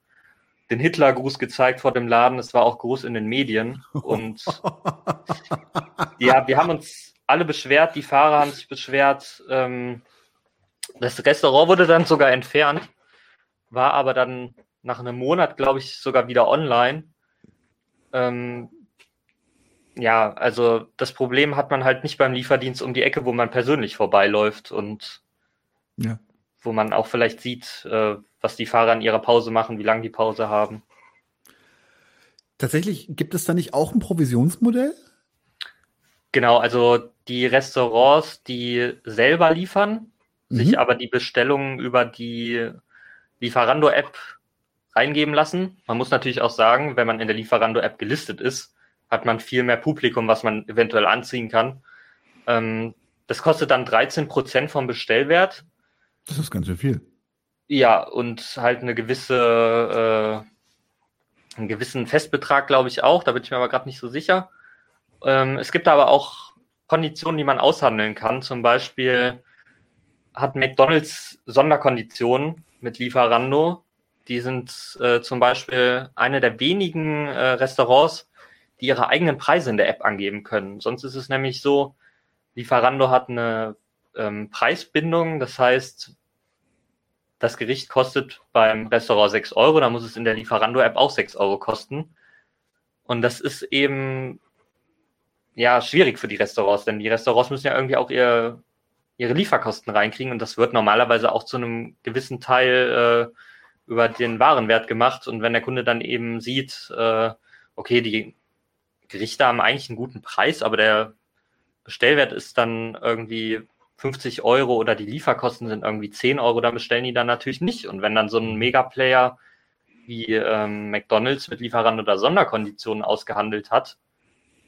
den Hitlergruß gezeigt vor dem Laden. Es war auch groß in den Medien. Und ja, wir haben uns alle beschwert, die Fahrer haben sich beschwert. Ähm, das Restaurant wurde dann sogar entfernt, war aber dann nach einem Monat, glaube ich, sogar wieder online. Ähm, ja, also das Problem hat man halt nicht beim Lieferdienst um die Ecke, wo man persönlich vorbeiläuft und ja. wo man auch vielleicht sieht, äh, was die Fahrer in ihrer Pause machen, wie lange die Pause haben. Tatsächlich gibt es da nicht auch ein Provisionsmodell? Genau, also die Restaurants, die selber liefern, mhm. sich aber die Bestellungen über die Lieferando-App reingeben lassen. Man muss natürlich auch sagen, wenn man in der Lieferando-App gelistet ist, hat man viel mehr Publikum, was man eventuell anziehen kann. Ähm, das kostet dann 13 Prozent vom Bestellwert. Das ist ganz schön viel. Ja, und halt eine gewisse, äh, einen gewissen Festbetrag, glaube ich auch. Da bin ich mir aber gerade nicht so sicher. Ähm, es gibt aber auch Konditionen, die man aushandeln kann. Zum Beispiel hat McDonald's Sonderkonditionen mit Lieferando. Die sind äh, zum Beispiel eine der wenigen äh, Restaurants, die ihre eigenen Preise in der App angeben können. Sonst ist es nämlich so, Lieferando hat eine ähm, Preisbindung. Das heißt, das Gericht kostet beim Restaurant 6 Euro, dann muss es in der Lieferando-App auch 6 Euro kosten. Und das ist eben ja schwierig für die Restaurants, denn die Restaurants müssen ja irgendwie auch ihr ihre Lieferkosten reinkriegen und das wird normalerweise auch zu einem gewissen Teil äh, über den Warenwert gemacht und wenn der Kunde dann eben sieht, äh, okay, die Gerichte haben eigentlich einen guten Preis, aber der Bestellwert ist dann irgendwie 50 Euro oder die Lieferkosten sind irgendwie 10 Euro, dann bestellen die dann natürlich nicht. Und wenn dann so ein Megaplayer wie ähm, McDonalds mit Lieferant oder Sonderkonditionen ausgehandelt hat,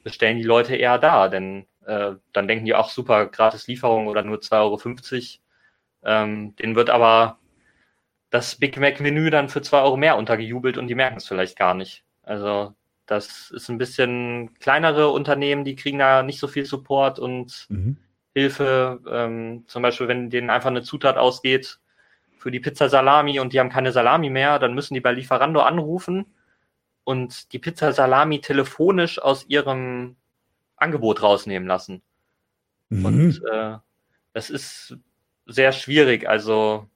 bestellen die Leute eher da, denn äh, dann denken die auch super, gratis Lieferung oder nur 2,50 Euro. Ähm, denen wird aber das Big Mac-Menü dann für 2 Euro mehr untergejubelt und die merken es vielleicht gar nicht. Also das ist ein bisschen kleinere Unternehmen, die kriegen da nicht so viel Support und mhm. Hilfe. Ähm, zum Beispiel, wenn denen einfach eine Zutat ausgeht für die Pizza Salami und die haben keine Salami mehr, dann müssen die bei Lieferando anrufen und die Pizza Salami telefonisch aus ihrem Angebot rausnehmen lassen. Mhm. Und äh, das ist sehr schwierig. Also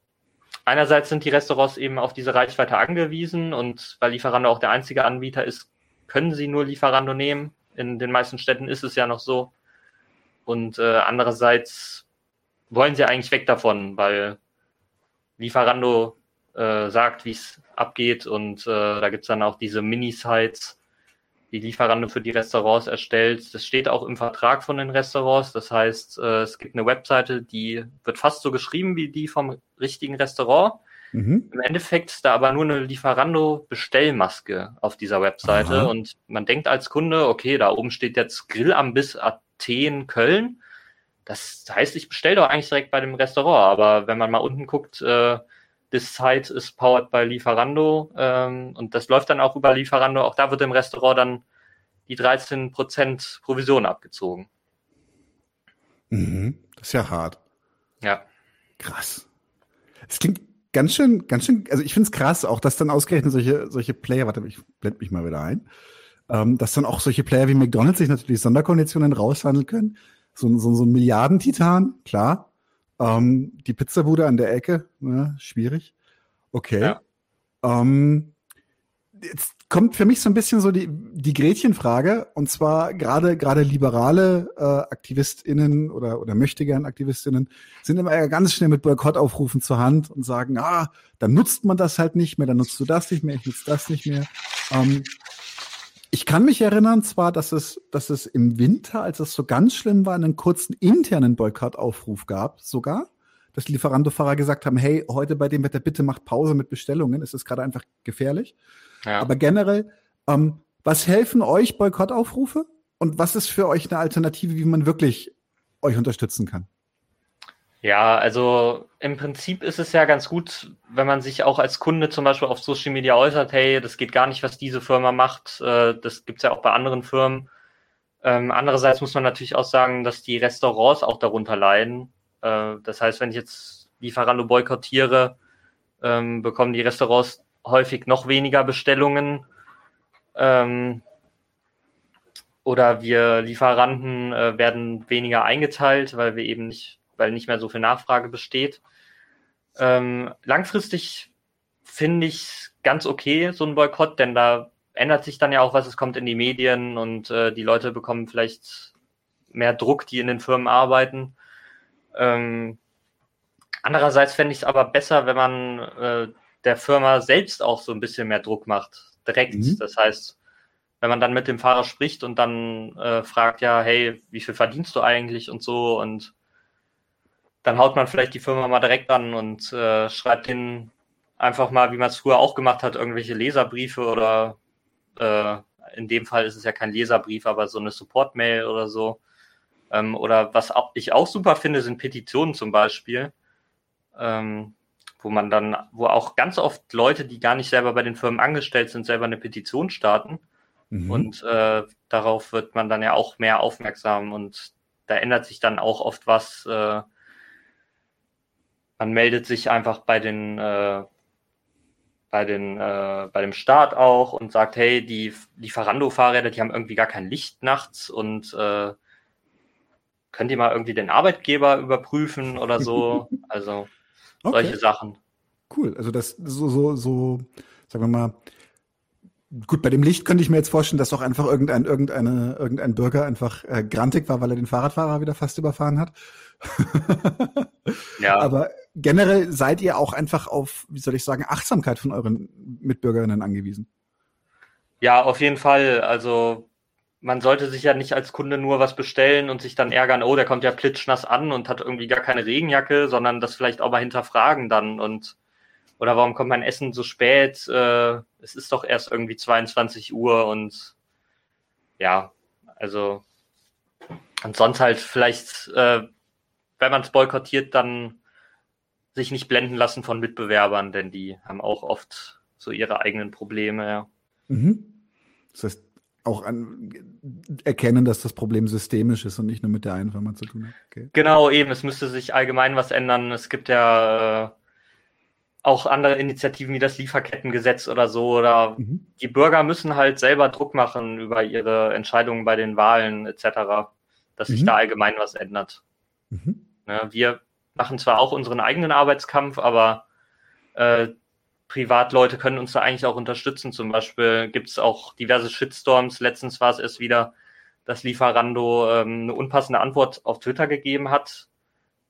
einerseits sind die Restaurants eben auf diese Reichweite angewiesen und weil Lieferando auch der einzige Anbieter ist, können sie nur Lieferando nehmen. In den meisten Städten ist es ja noch so. Und äh, andererseits wollen sie eigentlich weg davon, weil Lieferando äh, sagt, wie es abgeht und äh, da gibt's dann auch diese Mini-Sites, die Lieferando für die Restaurants erstellt. Das steht auch im Vertrag von den Restaurants. Das heißt, äh, es gibt eine Webseite, die wird fast so geschrieben wie die vom richtigen Restaurant. Mhm. Im Endeffekt ist da aber nur eine Lieferando-Bestellmaske auf dieser Webseite Aha. und man denkt als Kunde, okay, da oben steht jetzt Grillambiss Athen, Köln. Das heißt, ich bestelle doch eigentlich direkt bei dem Restaurant, aber wenn man mal unten guckt, äh, This site is powered by Lieferando ähm, und das läuft dann auch über Lieferando. Auch da wird im Restaurant dann die 13% Provision abgezogen. Mhm. Das ist ja hart. Ja. Krass. Es klingt ganz schön, ganz schön, also ich finde es krass, auch dass dann ausgerechnet solche, solche Player, warte, ich blende mich mal wieder ein, ähm, dass dann auch solche Player wie McDonalds sich natürlich Sonderkonditionen raushandeln können. So, so, so ein Milliardentitan, klar. Ähm, die Pizzabude an der Ecke, ne, schwierig. Okay. Ja. Ähm, jetzt kommt für mich so ein bisschen so die, die Gretchenfrage, und zwar gerade gerade liberale äh, AktivistInnen oder, oder möchtegern AktivistInnen sind immer ganz schnell mit Boykottaufrufen zur Hand und sagen, ah, dann nutzt man das halt nicht mehr, dann nutzt du das nicht mehr, ich nutze das nicht mehr. Ähm, ich kann mich erinnern zwar, dass es, dass es im Winter, als es so ganz schlimm war, einen kurzen internen Boykottaufruf gab, sogar, dass Lieferando-Fahrer gesagt haben, hey, heute bei dem Wetter bitte macht Pause mit Bestellungen, es ist gerade einfach gefährlich. Ja. Aber generell, ähm, was helfen euch Boykottaufrufe? Und was ist für euch eine Alternative, wie man wirklich euch unterstützen kann? Ja, also im Prinzip ist es ja ganz gut, wenn man sich auch als Kunde zum Beispiel auf Social Media äußert, hey, das geht gar nicht, was diese Firma macht. Äh, das gibt's ja auch bei anderen Firmen. Ähm, andererseits muss man natürlich auch sagen, dass die Restaurants auch darunter leiden. Äh, das heißt, wenn ich jetzt Lieferando boykottiere, ähm, bekommen die Restaurants häufig noch weniger Bestellungen. Ähm, oder wir Lieferanten äh, werden weniger eingeteilt, weil wir eben nicht, weil nicht mehr so viel Nachfrage besteht. Ähm, langfristig finde ich ganz okay, so ein Boykott, denn da ändert sich dann ja auch was, es kommt in die Medien und äh, die Leute bekommen vielleicht mehr Druck, die in den Firmen arbeiten. Ähm, andererseits fände ich es aber besser, wenn man äh, der Firma selbst auch so ein bisschen mehr Druck macht, direkt. Mhm. Das heißt, wenn man dann mit dem Fahrer spricht und dann äh, fragt, ja, hey, wie viel verdienst du eigentlich und so und dann haut man vielleicht die Firma mal direkt an und äh, schreibt denen einfach mal, wie man es früher auch gemacht hat, irgendwelche Leserbriefe oder äh, in dem Fall ist es ja kein Leserbrief, aber so eine Support-Mail oder so. Ähm, oder was auch, ich auch super finde, sind Petitionen zum Beispiel. Ähm, wo man dann, wo auch ganz oft Leute, die gar nicht selber bei den Firmen angestellt sind, selber eine Petition starten. Mhm. Und äh, darauf wird man dann ja auch mehr aufmerksam und da ändert sich dann auch oft was. Äh, man meldet sich einfach bei den äh, bei den äh, bei dem Staat auch und sagt, hey, die Lieferando-Fahrräder, die haben irgendwie gar kein Licht nachts und äh, könnt ihr mal irgendwie den Arbeitgeber überprüfen oder so. Also Okay. Solche Sachen. Cool. Also das so, so, so, sagen wir mal, gut, bei dem Licht könnte ich mir jetzt vorstellen, dass auch einfach irgendein, irgendeine, irgendein Bürger einfach äh, grantig war, weil er den Fahrradfahrer wieder fast überfahren hat. ja. Aber generell seid ihr auch einfach auf, wie soll ich sagen, Achtsamkeit von euren Mitbürgerinnen angewiesen. Ja, auf jeden Fall. Also man sollte sich ja nicht als Kunde nur was bestellen und sich dann ärgern, oh, der kommt ja plitschnass an und hat irgendwie gar keine Regenjacke, sondern das vielleicht auch mal hinterfragen dann und oder warum kommt mein Essen so spät? Äh, es ist doch erst irgendwie 22 Uhr und ja, also und sonst halt vielleicht, äh, wenn man es boykottiert, dann sich nicht blenden lassen von Mitbewerbern, denn die haben auch oft so ihre eigenen Probleme, ja. Mhm. Das heißt, auch an, erkennen, dass das Problem systemisch ist und nicht nur mit der einen Firma zu tun hat. Okay. Genau, eben. Es müsste sich allgemein was ändern. Es gibt ja äh, auch andere Initiativen wie das Lieferkettengesetz oder so. Oder mhm. die Bürger müssen halt selber Druck machen über ihre Entscheidungen bei den Wahlen etc., dass sich mhm. da allgemein was ändert. Mhm. Ne, wir machen zwar auch unseren eigenen Arbeitskampf, aber äh, Privatleute können uns da eigentlich auch unterstützen. Zum Beispiel gibt es auch diverse Shitstorms. Letztens war es erst wieder, dass Lieferando ähm, eine unpassende Antwort auf Twitter gegeben hat.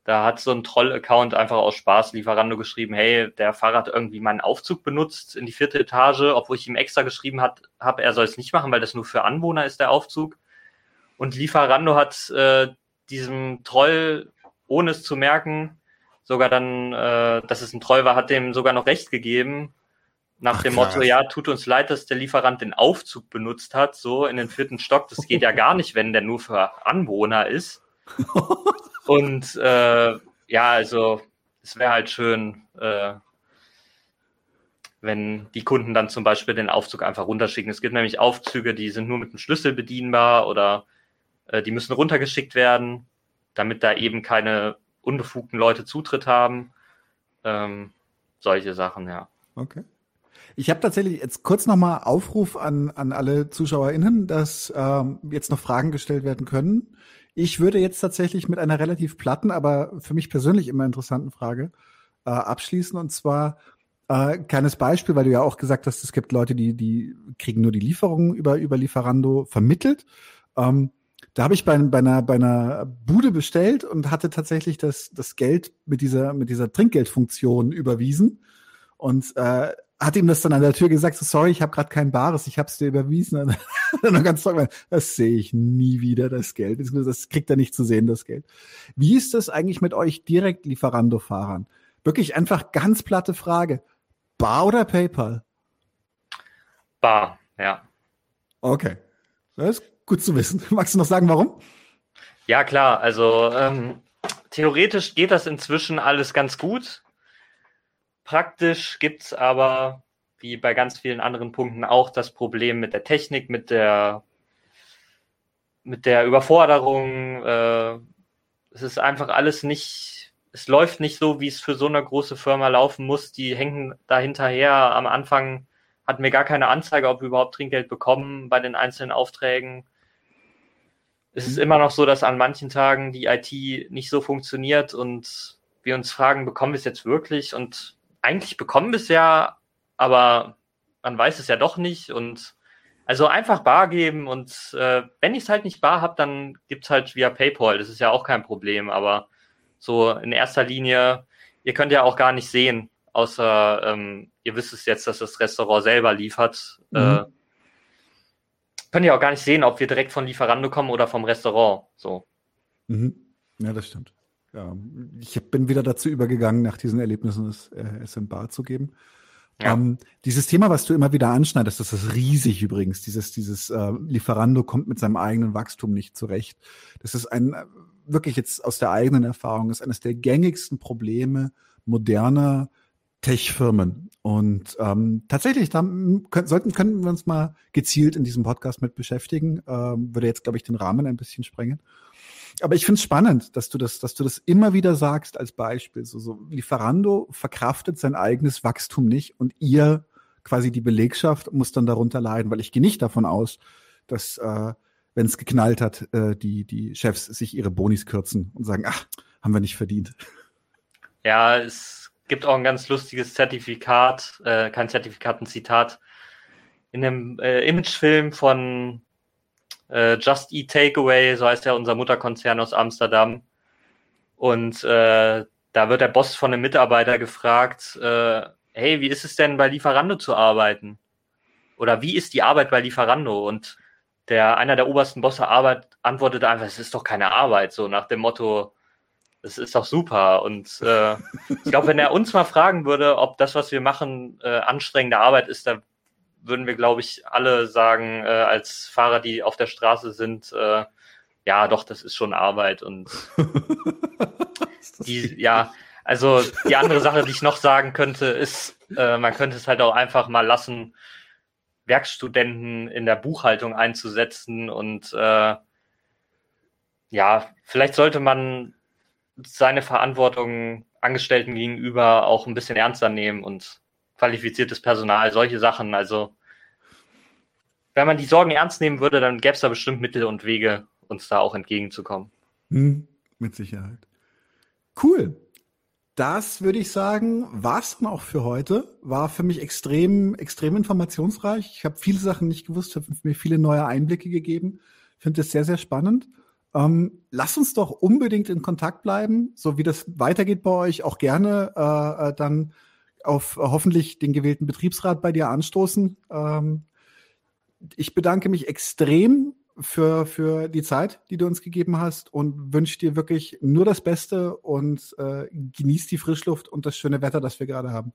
Da hat so ein Troll-Account einfach aus Spaß Lieferando geschrieben, hey, der Fahrer hat irgendwie meinen Aufzug benutzt in die vierte Etage, obwohl ich ihm extra geschrieben habe, er soll es nicht machen, weil das nur für Anwohner ist, der Aufzug. Und Lieferando hat äh, diesem Troll, ohne es zu merken, sogar dann, äh, dass es ein Treu war, hat dem sogar noch recht gegeben. Nach Ach, dem Motto, ja, tut uns leid, dass der Lieferant den Aufzug benutzt hat, so in den vierten Stock. Das geht ja gar nicht, wenn der nur für Anwohner ist. Und äh, ja, also es wäre halt schön, äh, wenn die Kunden dann zum Beispiel den Aufzug einfach runterschicken. Es gibt nämlich Aufzüge, die sind nur mit dem Schlüssel bedienbar oder äh, die müssen runtergeschickt werden, damit da eben keine unbefugten Leute Zutritt haben. Ähm, solche Sachen, ja. Okay. Ich habe tatsächlich jetzt kurz nochmal Aufruf an, an alle ZuschauerInnen, dass ähm, jetzt noch Fragen gestellt werden können. Ich würde jetzt tatsächlich mit einer relativ platten, aber für mich persönlich immer interessanten Frage äh, abschließen. Und zwar äh, kleines Beispiel, weil du ja auch gesagt hast, es gibt Leute, die, die kriegen nur die Lieferungen über, über Lieferando vermittelt. Ähm, da habe ich bei, bei, einer, bei einer Bude bestellt und hatte tatsächlich das, das Geld mit dieser, mit dieser Trinkgeldfunktion überwiesen. Und äh, hat ihm das dann an der Tür gesagt, so, sorry, ich habe gerade kein Bares, ich habe es dir überwiesen. Und dann ganz trocken, das sehe ich nie wieder, das Geld. Das kriegt er nicht zu sehen, das Geld. Wie ist das eigentlich mit euch direkt Lieferando-Fahrern? Wirklich einfach ganz platte Frage. Bar oder PayPal? Bar, ja. Okay. Das gut zu wissen. Magst du noch sagen, warum? Ja, klar. Also ähm, theoretisch geht das inzwischen alles ganz gut. Praktisch gibt es aber, wie bei ganz vielen anderen Punkten, auch das Problem mit der Technik, mit der, mit der Überforderung. Äh, es ist einfach alles nicht, es läuft nicht so, wie es für so eine große Firma laufen muss. Die hängen da hinterher. Am Anfang hatten wir gar keine Anzeige, ob wir überhaupt Trinkgeld bekommen bei den einzelnen Aufträgen. Es ist mhm. immer noch so, dass an manchen Tagen die IT nicht so funktioniert und wir uns fragen, bekommen wir es jetzt wirklich? Und eigentlich bekommen wir es ja, aber man weiß es ja doch nicht. Und also einfach bar geben und äh, wenn ich es halt nicht bar habe, dann gibt es halt via PayPal. Das ist ja auch kein Problem, aber so in erster Linie, ihr könnt ja auch gar nicht sehen, außer ähm, ihr wisst es jetzt, dass das Restaurant selber liefert. Mhm. Äh, könnt ihr auch gar nicht sehen, ob wir direkt von Lieferando kommen oder vom Restaurant. So. Mhm. Ja, das stimmt. Ja, ich bin wieder dazu übergegangen, nach diesen Erlebnissen es, äh, es in Bar zu geben. Ja. Ähm, dieses Thema, was du immer wieder anschneidest, das ist riesig übrigens. Dieses, dieses äh, Lieferando kommt mit seinem eigenen Wachstum nicht zurecht. Das ist ein, äh, wirklich jetzt aus der eigenen Erfahrung, ist eines der gängigsten Probleme moderner Tech-Firmen. Und ähm, tatsächlich, da können, sollten, können wir uns mal gezielt in diesem Podcast mit beschäftigen. Ähm, würde jetzt, glaube ich, den Rahmen ein bisschen sprengen aber ich finde es spannend, dass du das, dass du das immer wieder sagst als Beispiel. So, so Lieferando verkraftet sein eigenes Wachstum nicht und ihr quasi die Belegschaft muss dann darunter leiden, weil ich gehe nicht davon aus, dass äh, wenn es geknallt hat, äh, die die Chefs sich ihre Bonis kürzen und sagen, ach, haben wir nicht verdient. Ja, es gibt auch ein ganz lustiges Zertifikat, äh, kein Zertifikat, ein Zitat in einem äh, Imagefilm von äh, Just Eat Takeaway, so heißt ja unser Mutterkonzern aus Amsterdam. Und äh, da wird der Boss von einem Mitarbeiter gefragt, äh, hey, wie ist es denn bei Lieferando zu arbeiten? Oder wie ist die Arbeit bei Lieferando? Und der einer der obersten Bosse Arbeit antwortete einfach, es ist doch keine Arbeit, so nach dem Motto, es ist doch super. Und äh, ich glaube, wenn er uns mal fragen würde, ob das, was wir machen, äh, anstrengende Arbeit ist, da würden wir, glaube ich, alle sagen, äh, als Fahrer, die auf der Straße sind, äh, ja, doch, das ist schon Arbeit und die, ja, also die andere Sache, die ich noch sagen könnte, ist, äh, man könnte es halt auch einfach mal lassen, Werkstudenten in der Buchhaltung einzusetzen und äh, ja, vielleicht sollte man seine Verantwortung Angestellten gegenüber auch ein bisschen ernster nehmen und qualifiziertes Personal, solche Sachen. Also wenn man die Sorgen ernst nehmen würde, dann gäbe es da bestimmt Mittel und Wege, uns da auch entgegenzukommen. Hm, mit Sicherheit. Cool. Das würde ich sagen, war es dann auch für heute. War für mich extrem, extrem informationsreich. Ich habe viele Sachen nicht gewusst, habe mir viele neue Einblicke gegeben. Finde es sehr, sehr spannend. Ähm, lasst uns doch unbedingt in Kontakt bleiben, so wie das weitergeht bei euch. Auch gerne äh, äh dann auf hoffentlich den gewählten Betriebsrat bei dir anstoßen. Ähm, ich bedanke mich extrem für, für die Zeit, die du uns gegeben hast und wünsche dir wirklich nur das Beste und äh, genieß die Frischluft und das schöne Wetter, das wir gerade haben.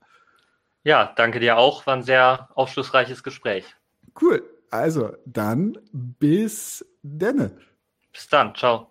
Ja, danke dir auch. War ein sehr aufschlussreiches Gespräch. Cool. Also, dann bis denne. Bis dann. Ciao.